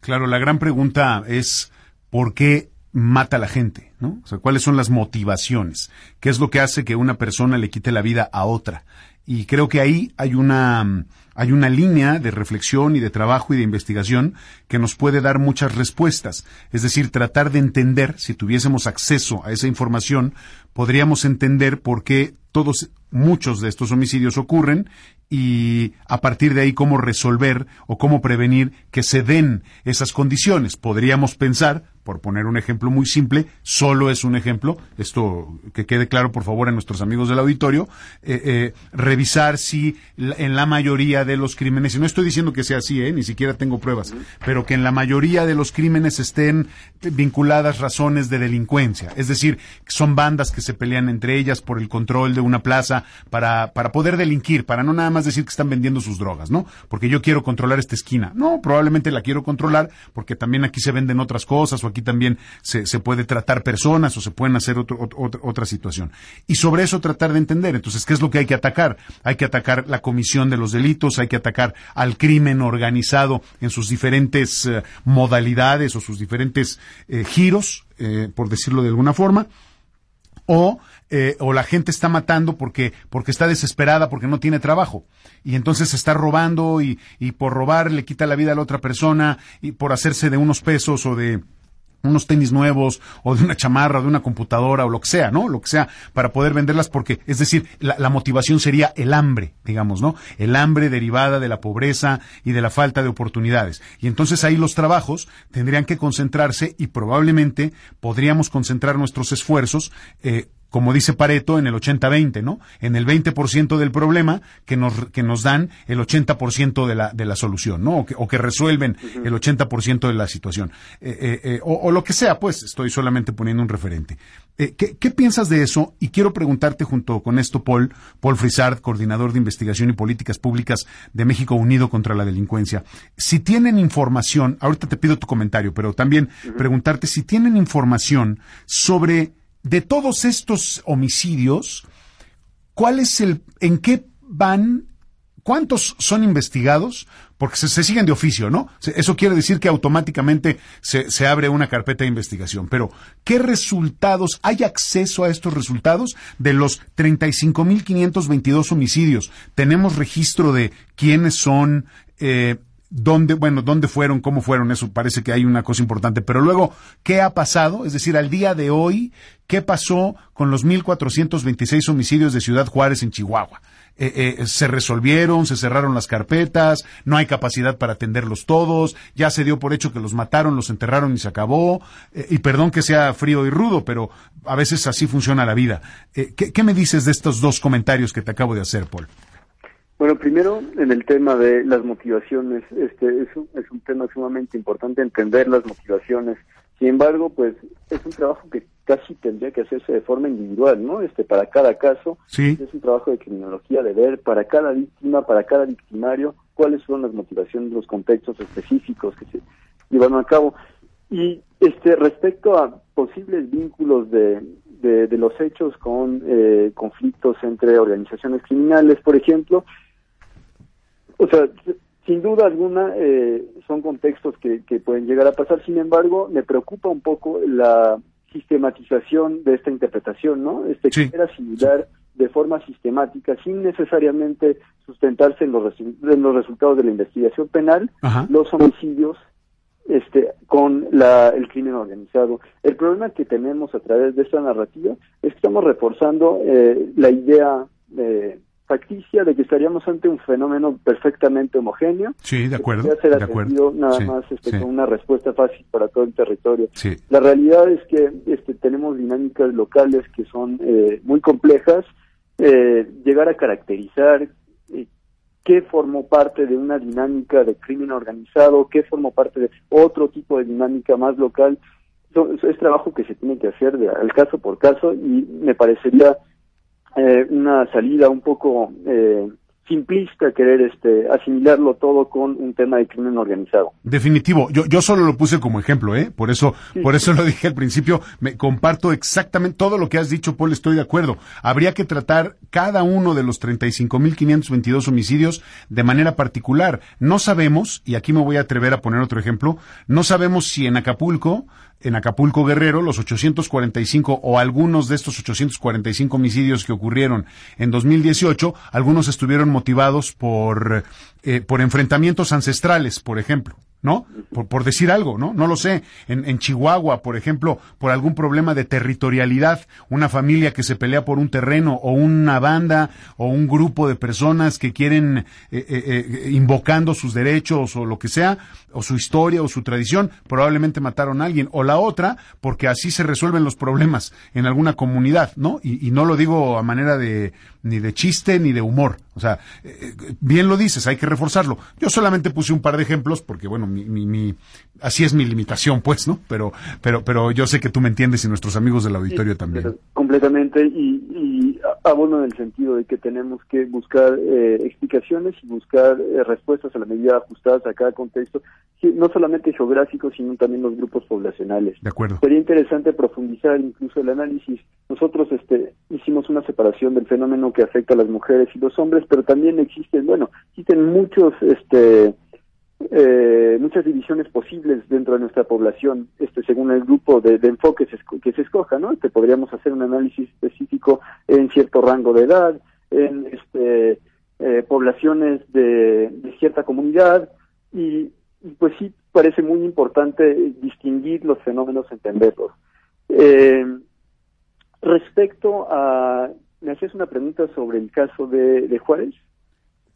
Claro, la gran pregunta es ¿por qué mata a la gente? ¿no? O sea, ¿cuáles son las motivaciones? ¿Qué es lo que hace que una persona le quite la vida a otra? Y creo que ahí hay una hay una línea de reflexión y de trabajo y de investigación que nos puede dar muchas respuestas. Es decir, tratar de entender, si tuviésemos acceso a esa información, podríamos entender por qué todos, muchos de estos homicidios ocurren y a partir de ahí cómo resolver o cómo prevenir que se den esas condiciones. Podríamos pensar, por poner un ejemplo muy simple, solo es un ejemplo, esto que quede claro por favor a nuestros amigos del auditorio, eh, eh, revisar si en la mayoría de los crímenes, y no estoy diciendo que sea así, eh, ni siquiera tengo pruebas, pero que en la mayoría de los crímenes estén vinculadas razones de delincuencia, es decir, son bandas que se pelean entre ellas por el control de una plaza para, para poder delinquir, para no nada más decir que están vendiendo sus drogas, ¿no? Porque yo quiero controlar esta esquina. No, probablemente la quiero controlar porque también aquí se venden otras cosas aquí también se, se puede tratar personas o se pueden hacer otra situación. Y sobre eso tratar de entender. Entonces, ¿qué es lo que hay que atacar? Hay que atacar la comisión de los delitos, hay que atacar al crimen organizado en sus diferentes eh, modalidades o sus diferentes eh, giros, eh, por decirlo de alguna forma o, o la gente está matando porque, porque está desesperada, porque no tiene trabajo. Y entonces está robando y, y por robar le quita la vida a la otra persona y por hacerse de unos pesos o de, unos tenis nuevos o de una chamarra, de una computadora o lo que sea, ¿no? Lo que sea para poder venderlas porque, es decir, la, la, motivación sería el hambre, digamos, ¿no? El hambre derivada de la pobreza y de la falta de oportunidades. Y entonces ahí los trabajos tendrían que concentrarse y probablemente podríamos concentrar nuestros esfuerzos eh, como dice Pareto, en el 80-20, ¿no? En el 20% del problema que nos, que nos dan el 80% de la, de la solución, ¿no? O que, o que resuelven el 80% de la situación. Eh, eh, eh, o, o, lo que sea, pues, estoy solamente poniendo un referente. ¿qué, ¿qué, piensas de eso? Y quiero preguntarte junto con esto, Paul, Paul Frisard, coordinador de investigación y políticas públicas de México Unido contra la Delincuencia. Si tienen información, ahorita te pido tu comentario, pero también preguntarte si tienen información sobre de todos estos homicidios, ¿cuál es el, en qué van, cuántos son investigados? Porque se, siguen de oficio, ¿no? Eso quiere decir que automáticamente se, abre una carpeta de investigación. Pero, ¿qué resultados? ¿Hay acceso a estos resultados? De los 35.522 homicidios, ¿tenemos registro de quiénes son, eh, dónde, bueno, dónde fueron, cómo fueron, eso parece que hay una cosa importante. Pero luego, ¿qué ha pasado? Es decir, al día de hoy, ¿qué pasó con los 1.426 homicidios de Ciudad Juárez en Chihuahua? Eh, eh, se resolvieron, se cerraron las carpetas, no hay capacidad para atenderlos todos, ya se dio por hecho que los mataron, los enterraron y se acabó. Eh, y perdón que sea frío y rudo, pero a veces así funciona la vida. ¿qué, ¿Qué me dices de estos dos comentarios que te acabo de hacer, Paul? Bueno, primero en el tema de las motivaciones, este es un, es un tema sumamente importante entender las motivaciones. Sin embargo, pues es un trabajo que casi tendría que hacerse de forma individual, ¿no? Este para cada caso, sí. es un trabajo de criminología de ver para cada víctima, para cada victimario, cuáles son las motivaciones, los contextos específicos que se llevan a cabo. Y este respecto a posibles vínculos de, de, de los hechos con eh, conflictos entre organizaciones criminales, por ejemplo, o sea, sin duda alguna eh, son contextos que, que pueden llegar a pasar, sin embargo, me preocupa un poco la sistematización de esta interpretación, ¿no? Este sí. asimilar de forma sistemática, sin necesariamente sustentarse en los, en los resultados de la investigación penal, Ajá. los homicidios este, con la, el crimen organizado. El problema que tenemos a través de esta narrativa es que estamos reforzando eh, la idea eh, facticia de que estaríamos ante un fenómeno perfectamente homogéneo. Sí, de acuerdo. Que ser de acuerdo. nada sí, más este, sí. con una respuesta fácil para todo el territorio. Sí. La realidad es que este, tenemos dinámicas locales que son eh, muy complejas. Eh, llegar a caracterizar eh, qué formó parte de una dinámica de crimen organizado, qué formó parte de otro tipo de dinámica más local, so, es trabajo que se tiene que hacer de, al caso por caso y me parecería eh, una salida un poco eh, simplista querer este asimilarlo todo con un tema de crimen organizado. Definitivo, yo yo solo lo puse como ejemplo, ¿eh? Por eso Sí. por eso lo dije al principio, me comparto exactamente todo lo que has dicho, Paul, estoy de acuerdo. Habría que tratar cada uno de los 35.522 homicidios de manera particular. No sabemos, y aquí me voy a atrever a poner otro ejemplo, no sabemos si en Acapulco en Acapulco Guerrero, los 845 o algunos de estos 845 homicidios que ocurrieron en 2018, algunos estuvieron motivados por, eh, por enfrentamientos ancestrales, por ejemplo. ¿No? Por, por, decir algo, ¿no? No lo sé. En, en, Chihuahua, por ejemplo, por algún problema de territorialidad, una familia que se pelea por un terreno o una banda o un grupo de personas que quieren eh, eh, eh, invocando sus derechos o lo que sea, o su historia o su tradición, probablemente mataron a alguien. O la otra, porque así se resuelven los problemas en alguna comunidad, ¿no? Y, y no lo digo a manera de ni de chiste ni de humor. O sea, eh, bien lo dices, hay que reforzarlo. Yo solamente puse un par de ejemplos porque, bueno, mi, mi, mi, así es mi limitación, pues, ¿no? Pero, pero, pero yo sé que tú me entiendes y nuestros amigos del auditorio sí, también. Completamente y, y abono en el sentido de que tenemos que buscar eh, explicaciones y buscar eh, respuestas a la medida ajustadas a cada contexto, no solamente geográfico, sino también los grupos poblacionales. De acuerdo. Sería interesante profundizar incluso el análisis. Nosotros este, hicimos una separación del fenómeno que afecta a las mujeres y los hombres, pero también existen, bueno, existen muchos, este, eh, muchas divisiones posibles dentro de nuestra población, este, según el grupo de, de enfoque que se escoja, ¿no? Este, podríamos hacer un análisis específico en cierto rango de edad, en este, eh, poblaciones de, de, cierta comunidad, y, y, pues sí parece muy importante distinguir los fenómenos, entenderlos. Eh, respecto a, me hacías una pregunta sobre el caso de, de Juárez.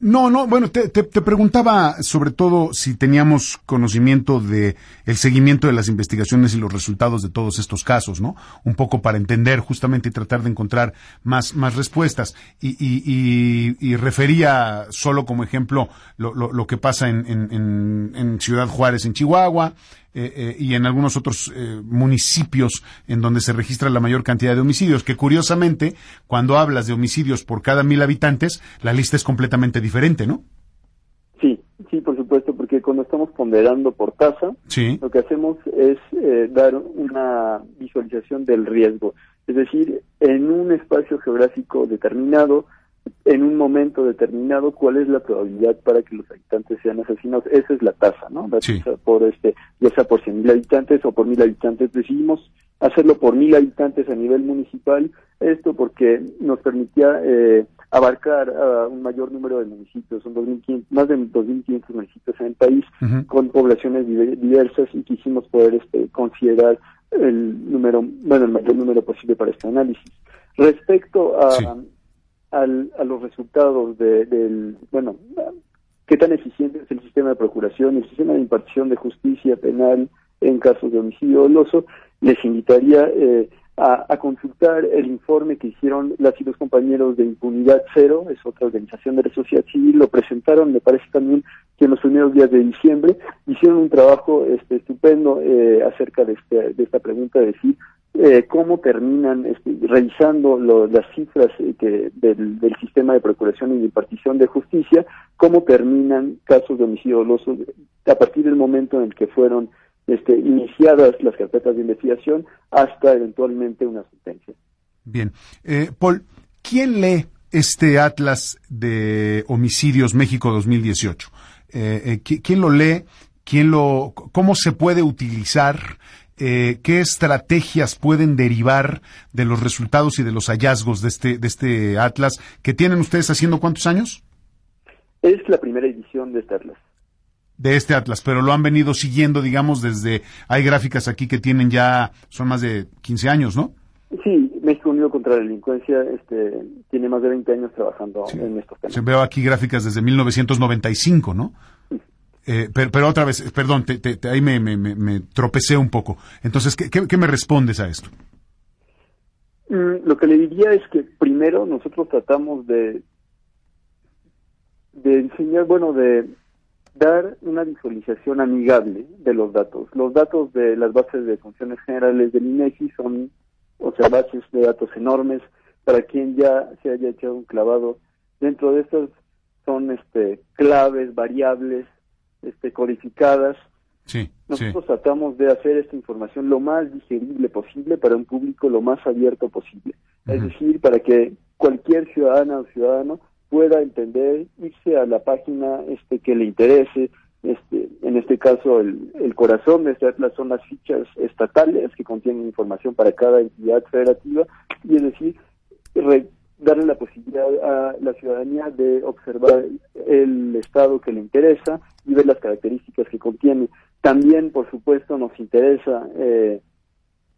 No, no, bueno, te, te, preguntaba sobre todo si teníamos conocimiento de el seguimiento de las investigaciones y los resultados de todos estos casos, ¿no? Un poco para entender justamente y tratar de encontrar más, más respuestas. Y, y, y, refería solo como ejemplo lo, lo, lo que pasa en, en, en Ciudad Juárez, en Chihuahua, eh, eh, y en algunos otros eh, municipios en donde se registra la mayor cantidad de homicidios, que curiosamente, cuando hablas de homicidios por cada mil habitantes, la lista es completamente diferente, ¿no? Sí, sí, por supuesto, porque cuando estamos ponderando por tasa, lo que hacemos es dar una visualización del riesgo. Es decir, en un espacio geográfico determinado, en un momento determinado cuál es la probabilidad para que los habitantes sean asesinados. Esa es la tasa, ¿no? por este, ya sea por 100.000 habitantes o por mil habitantes. Decidimos hacerlo por mil habitantes a nivel municipal, esto porque nos permitía eh, abarcar a un mayor número de municipios, son más de 2.500 municipios en el país, con poblaciones diversas y quisimos poder este, considerar el número, bueno, el mayor número posible para este análisis. Respecto a, al, a los resultados de, del, bueno, qué tan eficiente es el sistema de procuración el sistema de impartición de justicia penal en casos de homicidio doloso, les invitaría eh, a, consultar el informe que hicieron las y los compañeros de Impunidad Cero, es otra organización de la sociedad civil, lo presentaron, me parece también que en los primeros días de diciembre hicieron un trabajo este, estupendo eh, acerca de, este, de esta pregunta, de decir eh, cómo terminan este, revisando las cifras eh, del, sistema de procuración y de impartición de justicia, cómo terminan casos de homicidio doloso a partir del momento en el que fueron este, iniciadas las carpetas de investigación hasta eventualmente una sentencia. Bien. Eh, Paul, ¿quién lee este Atlas de Homicidios México 2018? Eh, ¿Quién lo lee? ¿Quién lo, ¿Cómo se puede utilizar? Eh, qué estrategias pueden derivar de los resultados y de los hallazgos de este, de este Atlas que tienen ustedes haciendo cuántos años? Es la primera edición de este Atlas. De este Atlas, pero lo han venido siguiendo, digamos, desde... Hay gráficas aquí que tienen ya, son más de 15 años, ¿no? Sí, México Unido contra la Delincuencia este, tiene más de 20 años trabajando en estos temas. Se veo aquí gráficas desde 1995, ¿no? Eh, pero, otra vez, perdón, ahí me, me, tropecé un poco. Entonces, ¿qué, me respondes a esto? Mm, lo que le diría es que primero nosotros tratamos de, de enseñar, bueno, de dar una visualización amigable de los datos. Los datos de las bases de funciones generales del INEGI son, o sea, bases de datos enormes para quien ya se haya echado un clavado. Dentro de estas son este claves, variables, este, codificadas. Nosotros tratamos de hacer esta información lo más digerible posible para un público lo más abierto posible. Es decir, para que cualquier ciudadana o ciudadano pueda entender, irse a la página este, que le interese. Este, en este caso, el, el corazón de atlas son las fichas estatales que contienen información para cada entidad federativa y es decir, darle la posibilidad a la ciudadanía de observar el estado que le interesa y ver las características que contiene. También, por supuesto, nos interesa eh,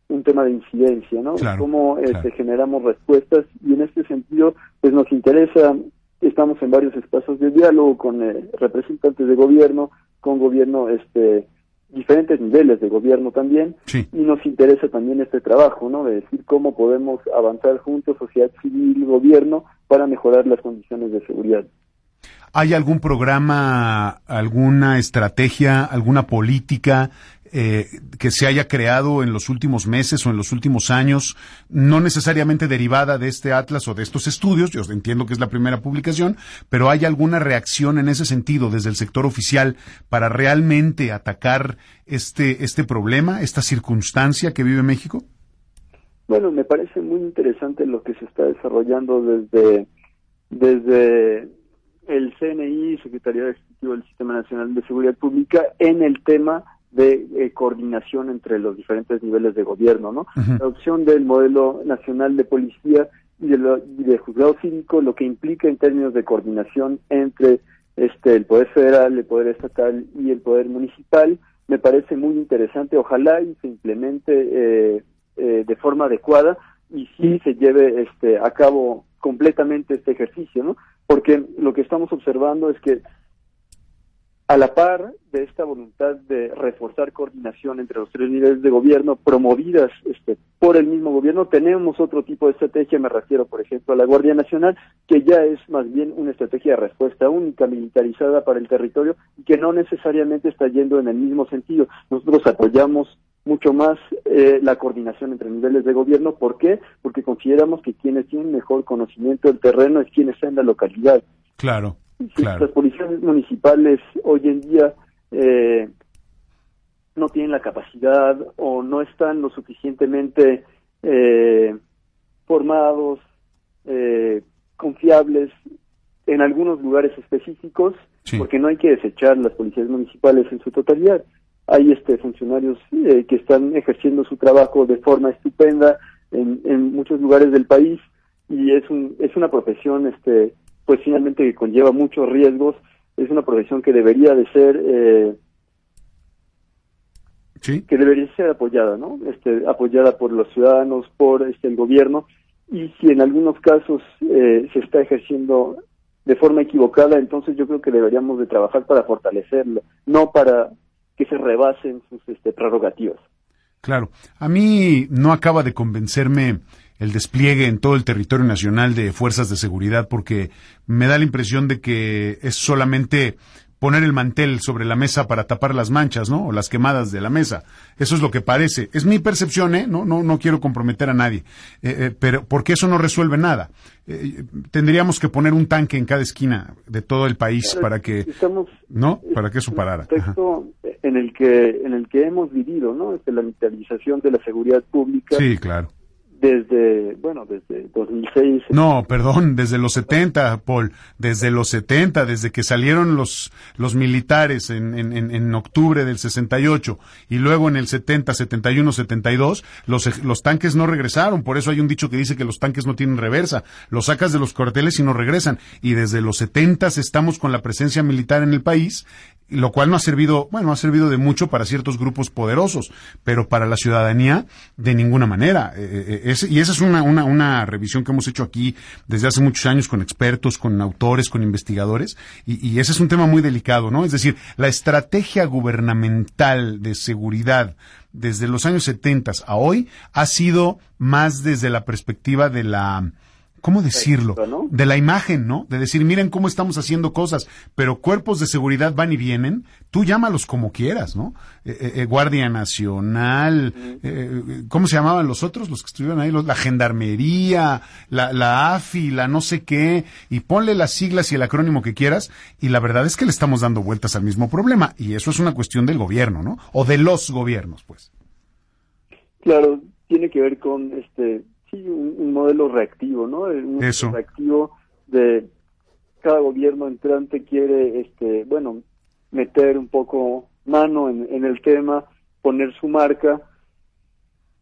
un tema de incidencia, ¿no? Cómo este, generamos respuestas y en este sentido, pues nos interesa, estamos en varios espacios de diálogo con eh, representantes de gobierno, con gobierno este diferentes niveles de gobierno también y nos interesa también este trabajo, ¿no? De decir cómo podemos avanzar juntos, sociedad civil, gobierno, para mejorar las condiciones de seguridad. ¿Hay algún programa, alguna estrategia, alguna política eh, que se haya creado en los últimos meses o en los últimos años, no necesariamente derivada de este atlas o de estos estudios, yo entiendo que es la primera publicación, pero ¿hay alguna reacción en ese sentido desde el sector oficial para realmente atacar este, este problema, esta circunstancia que vive México? Bueno, me parece muy interesante lo que se está desarrollando desde, desde el CNI, Secretaría Ejecutivo del Sistema Nacional de Seguridad Pública, en el tema de eh, coordinación entre los diferentes niveles de gobierno, ¿no? La adopción del modelo nacional de policía y de, juzgado cívico, lo que implica en términos de coordinación entre este el poder federal, el poder estatal y el poder municipal, me parece muy interesante. Ojalá y se implemente eh, eh, de forma adecuada y sí se lleve este a cabo completamente este ejercicio, ¿no? Porque lo que estamos observando es que a la par de esta voluntad de reforzar coordinación entre los tres niveles de gobierno promovidas este, por el mismo gobierno, tenemos otro tipo de estrategia, me refiero por ejemplo a la Guardia Nacional, que ya es más bien una estrategia de respuesta única, militarizada para el territorio y que no necesariamente está yendo en el mismo sentido. Nosotros apoyamos mucho más eh, la coordinación entre niveles de gobierno. ¿Por qué? Porque consideramos que quienes tienen mejor conocimiento del terreno es quienes están en la localidad. Claro. Las policías municipales hoy en día eh, no tienen la capacidad o no están lo suficientemente eh, formados, eh, confiables en algunos lugares específicos, porque no hay que desechar las policías municipales en su totalidad. Hay este funcionarios que están ejerciendo su trabajo de forma estupenda en, en muchos lugares del país y es un, es una profesión este pues finalmente que conlleva muchos riesgos, es una profesión que debería de ser eh, que debería ser apoyada, ¿no? Este, apoyada por los ciudadanos, por este el gobierno y si en algunos casos eh, se está ejerciendo de forma equivocada, entonces yo creo que deberíamos de trabajar para fortalecerlo, no para que se rebasen sus este, prerrogativas. Claro, a mí no acaba de convencerme el despliegue en todo el territorio nacional de fuerzas de seguridad porque me da la impresión de que es solamente poner el mantel sobre la mesa para tapar las manchas, ¿no? O las quemadas de la mesa. Eso es lo que parece. Es mi percepción, ¿eh? No, no, no quiero comprometer a nadie. Eh, eh, pero porque eso no resuelve nada. Eh, tendríamos que poner un tanque en cada esquina de todo el país para que, ¿no? Para que eso parara. Texto en el que en el que hemos vivido, ¿no? Este, la militarización de la seguridad pública. Sí, claro desde, bueno, desde 2006. No, perdón, desde los 70, Paul, desde los 70, desde que salieron los, los militares en, en, en octubre del 68 y luego en el 70, 71, 72, los, los tanques no regresaron, por eso hay un dicho que dice que los tanques no tienen reversa, los sacas de los cuarteles y no regresan, y desde los 70 estamos con la presencia militar en el país, lo cual no ha servido, bueno, ha servido de mucho para ciertos grupos poderosos, pero para la ciudadanía de ninguna manera. Eh, eh, eh, y esa es una, una, una, revisión que hemos hecho aquí desde hace muchos años con expertos, con autores, con investigadores, y, y ese es un tema muy delicado, ¿no? Es decir, la estrategia gubernamental de seguridad desde los años 70 a hoy ha sido más desde la perspectiva de la ¿cómo decirlo? De la imagen, ¿no? De decir, miren cómo estamos haciendo cosas, pero cuerpos de seguridad van y vienen, tú llámalos como quieras, ¿no? Eh, eh, eh, Guardia Nacional, ¿cómo se llamaban los otros, los que estuvieron ahí? la Gendarmería, la, la AFI, la no sé qué, y ponle las siglas y el acrónimo que quieras, y la verdad es que le estamos dando vueltas al mismo problema, y eso es una cuestión del gobierno, ¿no? O de los gobiernos, pues. Claro, tiene que ver con este sí, un, modelo reactivo, ¿no? Un Eso. reactivo de cada gobierno entrante quiere, este, bueno, meter un poco mano en, el tema, poner su marca.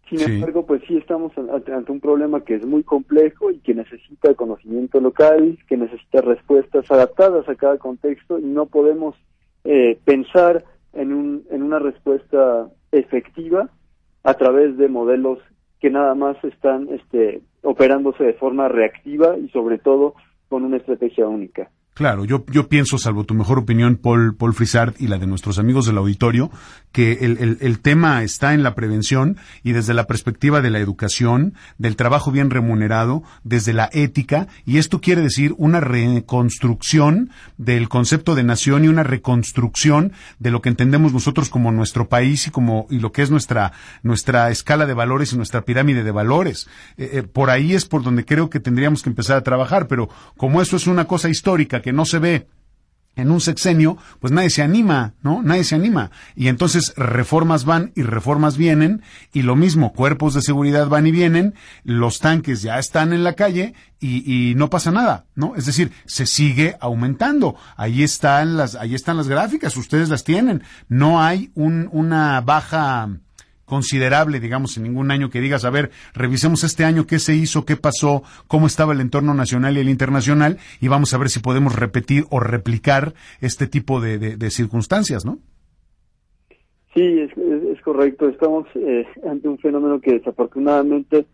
Sin embargo, pues sí estamos ante, un problema que es muy complejo y que necesita conocimiento local, que necesita respuestas adaptadas a cada contexto y no podemos eh, pensar en, un, en una respuesta efectiva a través de modelos que nada más están este, operándose de forma reactiva y sobre todo con una estrategia única. Claro, yo, yo pienso, salvo tu mejor opinión, Paul, Paul Frisard y la de nuestros amigos del auditorio, que el, el, tema está en la prevención y desde la perspectiva de la educación, del trabajo bien remunerado, desde la ética, y esto quiere decir una reconstrucción del concepto de nación y una reconstrucción de lo que entendemos nosotros como nuestro país y como y lo que es nuestra nuestra escala de valores y nuestra pirámide de valores. Eh, eh, por ahí es por donde creo que tendríamos que empezar a trabajar, pero como eso es una cosa histórica no se ve en un sexenio, pues nadie se anima, ¿no? Nadie se anima. Y entonces reformas van y reformas vienen, y lo mismo, cuerpos de seguridad van y vienen, los tanques ya están en la calle y, y no pasa nada, ¿no? Es decir, se sigue aumentando. Ahí están las, ahí están las gráficas, ustedes las tienen. No hay un, una baja, considerable, digamos, en ningún año que digas, a ver, revisemos este año qué se hizo, qué pasó, cómo estaba el entorno nacional y el internacional, y vamos a ver si podemos repetir o replicar este tipo de, de, circunstancias, ¿no? Sí, es, es, correcto. Estamos eh, ante un fenómeno que desafortunadamente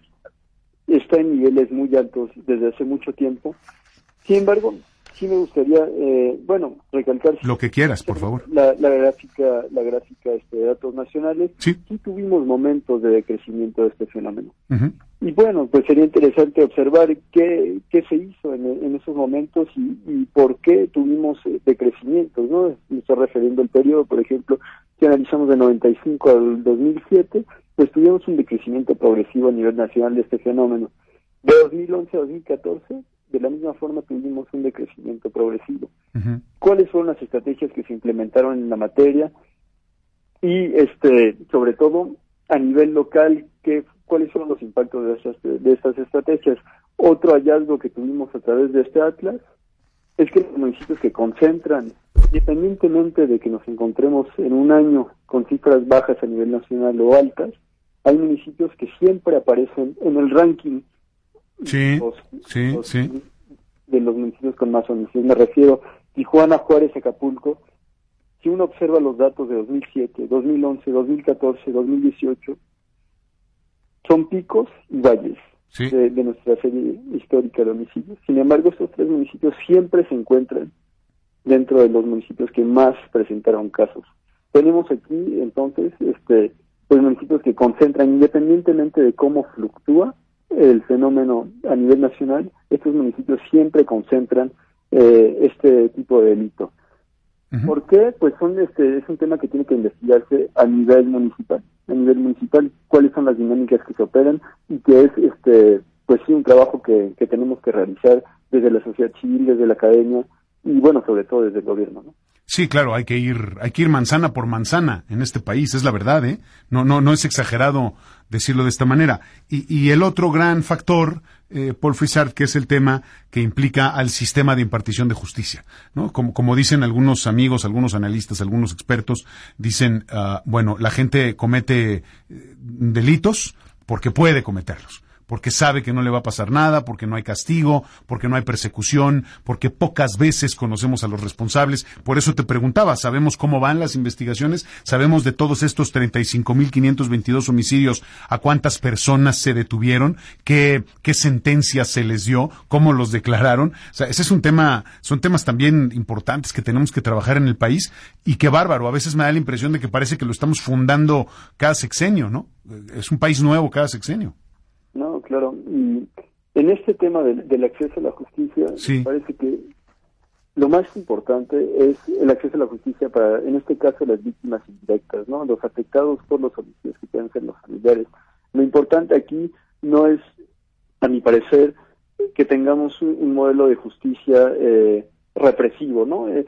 está en niveles muy altos desde hace mucho tiempo. Sin embargo, sí me gustaría, eh, bueno, recalcar... Lo que quieras, por favor. La, gráfica, la gráfica este, de datos nacionales, sí. tuvimos momentos de decrecimiento de este fenómeno. Y bueno, pues sería interesante observar qué, qué se hizo en, esos momentos y, por qué tuvimos eh, decrecimientos, ¿no? Me estoy refiriendo al periodo, por ejemplo, si analizamos de 95 al 2007, pues tuvimos un decrecimiento progresivo a nivel nacional de este fenómeno. De 2011 a 2014 de la misma forma tuvimos un decrecimiento progresivo. ¿Cuáles fueron las estrategias que se implementaron en la materia? Y este, sobre todo a nivel local, ¿qué, ¿cuáles fueron los impactos de estas, de estas estrategias? Otro hallazgo que tuvimos a través de este atlas es que los municipios que concentran, independientemente de que nos encontremos en un año con cifras bajas a nivel nacional o altas, hay municipios que siempre aparecen en el ranking Sí, sí, sí. De los municipios con más homicidios. Me refiero Tijuana, Juárez, Acapulco. Si uno observa los datos de 2007, 2011, 2014, 2018, son picos y valles de, nuestra serie histórica de homicidios. Sin embargo, estos tres municipios siempre se encuentran dentro de los municipios que más presentaron casos. Tenemos aquí, entonces, este, pues municipios que concentran, independientemente de cómo fluctúa, el fenómeno a nivel nacional, estos municipios siempre concentran eh, este tipo de delito. ¿Por qué? Pues son este es un tema que tiene que investigarse a nivel municipal, a nivel municipal, cuáles son las dinámicas que se operan y que es este pues sí un trabajo que, que tenemos que realizar desde la sociedad civil, desde la academia y bueno, sobre todo desde el gobierno, ¿no? Sí, claro, hay que ir, hay que ir manzana por manzana en este país, es la verdad, ¿eh? No, no, no es exagerado decirlo de esta manera. Y, y el otro gran factor, eh, Paul Frisard, que es el tema que implica al sistema de impartición de justicia, ¿no? Como, como dicen algunos amigos, algunos analistas, algunos expertos, dicen, uh, bueno, la gente comete eh, delitos porque puede cometerlos porque sabe que no le va a pasar nada, porque no hay castigo, porque no hay persecución, porque pocas veces conocemos a los responsables. Por eso te preguntaba, ¿sabemos cómo van las investigaciones? ¿Sabemos de todos estos 35.522 homicidios a cuántas personas se detuvieron? ¿Qué, qué sentencias se les dio? ¿Cómo los declararon? O sea, ese es un tema, son temas también importantes que tenemos que trabajar en el país y qué bárbaro. A veces me da la impresión de que parece que lo estamos fundando cada sexenio, ¿no? Es un país nuevo cada sexenio. No, claro. Y en este tema del, acceso a la justicia, me parece que lo más importante es el acceso a la justicia para, en este caso, las víctimas indirectas, ¿no? Los afectados por los homicidios que pueden ser los familiares. Lo importante aquí no es, a mi parecer, que tengamos un, modelo de justicia eh, represivo, ¿no? Eh,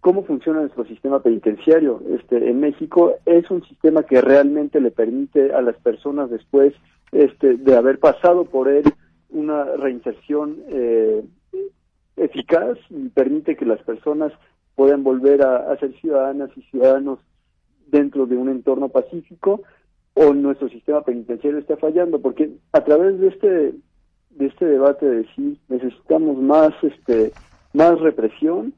¿Cómo funciona nuestro sistema penitenciario? Este, en México es un sistema que realmente le permite a las personas después este, de haber pasado por él una reinserción eh, eficaz y permite que las personas puedan volver a, ser ciudadanas y ciudadanos dentro de un entorno pacífico o nuestro sistema penitenciario está fallando porque a través de este de este debate de si necesitamos más este más represión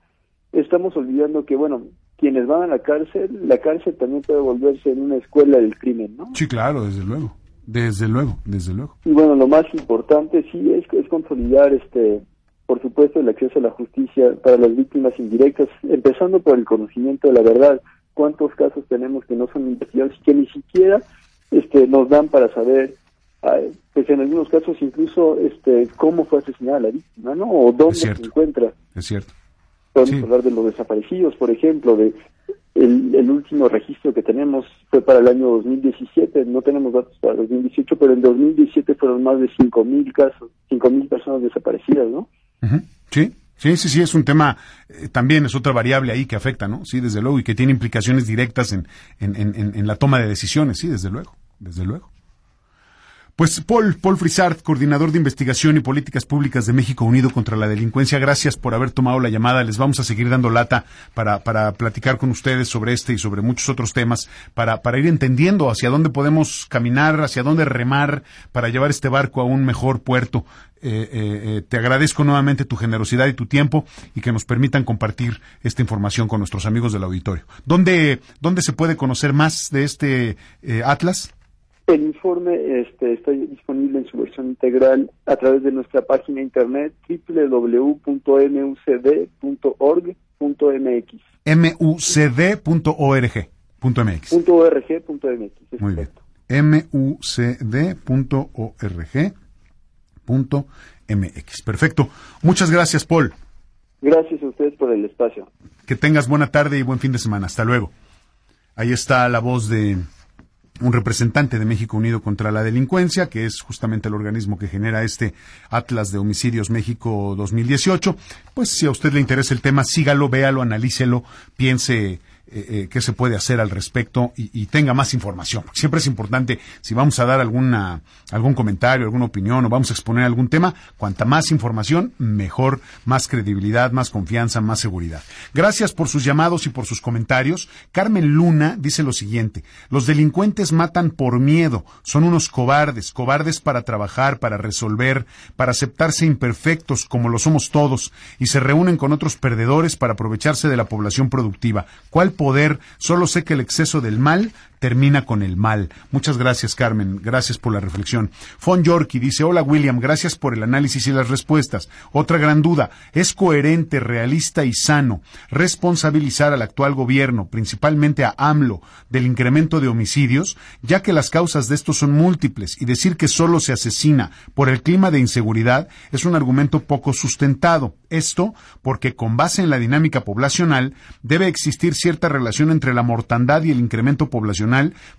estamos olvidando que bueno quienes van a la cárcel la cárcel también puede volverse en una escuela del crimen no sí claro desde luego desde luego, desde luego. Y bueno, lo más importante sí es, es consolidar, este, por supuesto, el acceso a la justicia para las víctimas indirectas, empezando por el conocimiento de la verdad. ¿Cuántos casos tenemos que no son investigados y que ni siquiera este, nos dan para saber, pues en algunos casos incluso, este, cómo fue asesinada la víctima, ¿no? O dónde se encuentra. Es cierto. Podemos hablar de los desaparecidos, por ejemplo, de el, último registro que tenemos fue para el año 2017, no tenemos datos para 2018, pero en 2017 fueron más de 5.000 casos, 5.000 personas desaparecidas, ¿no? Sí. Sí, sí, sí, es un tema, eh, también es otra variable ahí que afecta, ¿no? Sí, desde luego, y que tiene implicaciones directas en, en, en, en la toma de decisiones, sí, desde luego, desde luego. Pues Paul, Paul Frisard, coordinador de investigación y políticas públicas de México Unido contra la Delincuencia, gracias por haber tomado la llamada. Les vamos a seguir dando lata para, para platicar con ustedes sobre este y sobre muchos otros temas, para, para ir entendiendo hacia dónde podemos caminar, hacia dónde remar para llevar este barco a un mejor puerto. Eh, eh, eh, te agradezco nuevamente tu generosidad y tu tiempo y que nos permitan compartir esta información con nuestros amigos del auditorio. ¿Dónde, dónde se puede conocer más de este Atlas? El informe este, está disponible en su versión integral a través de nuestra página internet www.mucd.org.mx. mucd.org.mx. .org.mx. Muy bien. mucd.org.mx. Perfecto. Muchas gracias, Paul. Gracias a ustedes por el espacio. Que tengas buena tarde y buen fin de semana. Hasta luego. Ahí está la voz de un representante de México Unido contra la Delincuencia, que es justamente el organismo que genera este Atlas de Homicidios México 2018. Pues si a usted le interesa el tema, sígalo, véalo, analícelo, piense eh, eh, qué se puede hacer al respecto y, tenga más información. Siempre es importante, si vamos a dar alguna, algún comentario, alguna opinión o vamos a exponer algún tema, cuanta más información, mejor, más credibilidad, más confianza, más seguridad. Gracias por sus llamados y por sus comentarios. Carmen Luna dice lo siguiente, los delincuentes matan por miedo, son unos cobardes, cobardes para trabajar, para resolver, para aceptarse imperfectos como lo somos todos y se reúnen con otros perdedores para aprovecharse de la población productiva. ¿Cuál poder, solo sé que el exceso del mal termina con el mal. Muchas gracias, Carmen. Gracias por la reflexión. Fon Yorkie dice, hola William, gracias por el análisis y las respuestas. Otra gran duda, ¿es coherente, realista y sano responsabilizar al actual gobierno, principalmente a AMLO, del incremento de homicidios, ya que las causas de estos son múltiples y decir que solo se asesina por el clima de inseguridad es un argumento poco sustentado? Esto porque con base en la dinámica poblacional debe existir cierta relación entre la mortandad y el incremento poblacional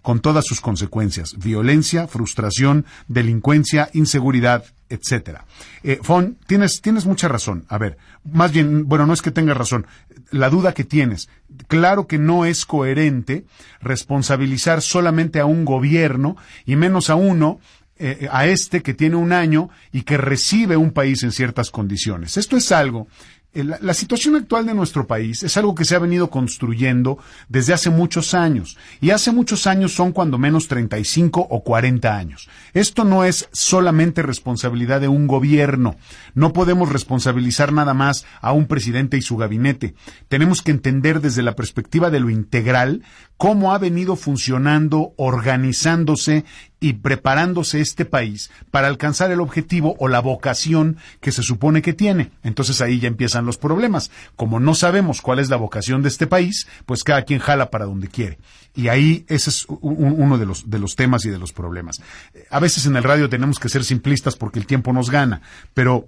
con todas sus consecuencias, violencia, frustración, delincuencia, inseguridad, etcétera. Eh, Fon, tienes, tienes mucha razón. A ver, más bien, bueno, no es que tengas razón, la duda que tienes. Claro que no es coherente responsabilizar solamente a un gobierno y menos a uno eh, a este que tiene un año y que recibe un país en ciertas condiciones. Esto es algo eh, la, situación actual de nuestro país es algo que se ha venido construyendo desde hace muchos años. Y hace muchos años son cuando menos 35 o 40 años. Esto no es solamente responsabilidad de un gobierno. No podemos responsabilizar nada más a un presidente y su gabinete. Tenemos que entender desde la perspectiva de lo integral cómo ha venido funcionando, organizándose y preparándose este país para alcanzar el objetivo o la vocación que se supone que tiene. Entonces ahí ya empiezan los problemas. Como no sabemos cuál es la vocación de este país, pues cada quien jala para donde quiere. Y ahí ese es uno de los, de los temas y de los problemas. A veces en el radio tenemos que ser simplistas porque el tiempo nos gana, pero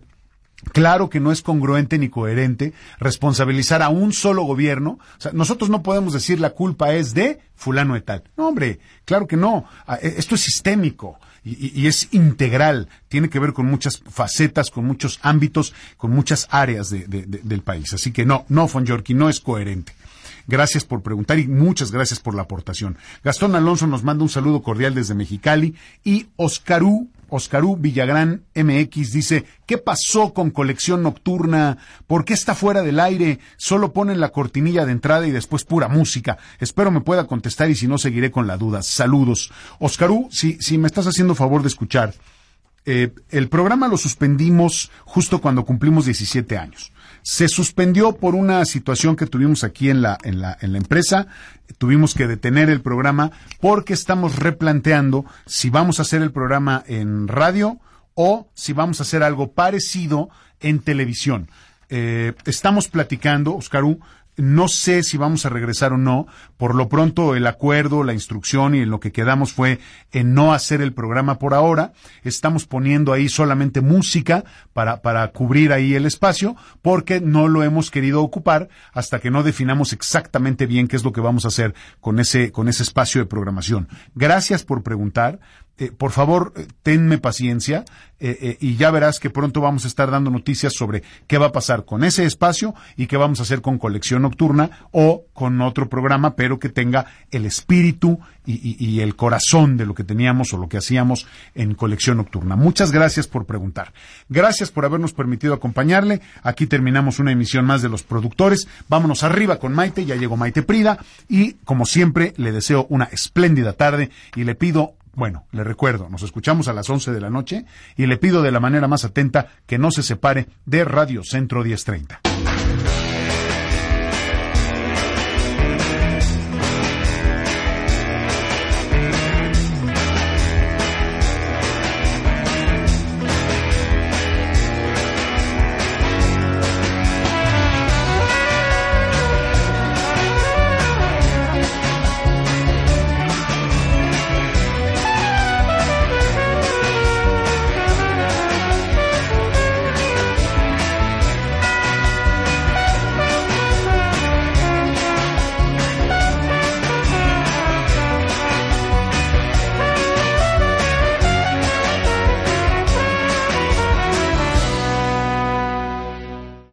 Claro que no es congruente ni coherente responsabilizar a un solo gobierno. O sea, nosotros no podemos decir la culpa es de fulano de tal. No, hombre, claro que no. Ah, e, esto es sistémico y, es integral. Tiene que ver con muchas facetas, con muchos ámbitos, con muchas áreas del país. Así que no, no, Fonjorki, no es coherente. Gracias por preguntar y muchas gracias por la aportación. Gastón Alonso nos manda un saludo cordial desde Mexicali y Oscarú Oscarú Villagrán MX dice, ¿qué pasó con colección nocturna? ¿Por qué está fuera del aire? Solo ponen la cortinilla de entrada y después pura música. Espero me pueda contestar y si no seguiré con la duda. Saludos. Oscarú, si, si me estás haciendo favor de escuchar, eh, el programa lo suspendimos justo cuando cumplimos 17 años. Se suspendió por una situación que tuvimos aquí en la, en la, en la empresa. Tuvimos que detener el programa porque estamos replanteando si vamos a hacer el programa en radio o si vamos a hacer algo parecido en televisión. Eh, estamos platicando, Oscarú, no sé si vamos a regresar o no. Por lo pronto, el acuerdo, la instrucción y en lo que quedamos fue en no hacer el programa por ahora. Estamos poniendo ahí solamente música para, para cubrir ahí el espacio, porque no lo hemos querido ocupar hasta que no definamos exactamente bien qué es lo que vamos a hacer con ese, con ese espacio de programación. Gracias por preguntar. Eh, por favor, eh, tenme paciencia eh, y ya verás que pronto vamos a estar dando noticias sobre qué va a pasar con ese espacio y qué vamos a hacer con colección nocturna o con otro programa, pero que tenga el espíritu y, el corazón de lo que teníamos o lo que hacíamos en colección nocturna. Muchas gracias por preguntar. Gracias por habernos permitido acompañarle. Aquí terminamos una emisión más de los productores. Vámonos arriba con Maite, ya llegó Maite Prida y como siempre le deseo una espléndida tarde y le pido bueno, le recuerdo, nos escuchamos a las 11 de la noche y le pido de la manera más atenta que no se separe de Radio Centro 1030.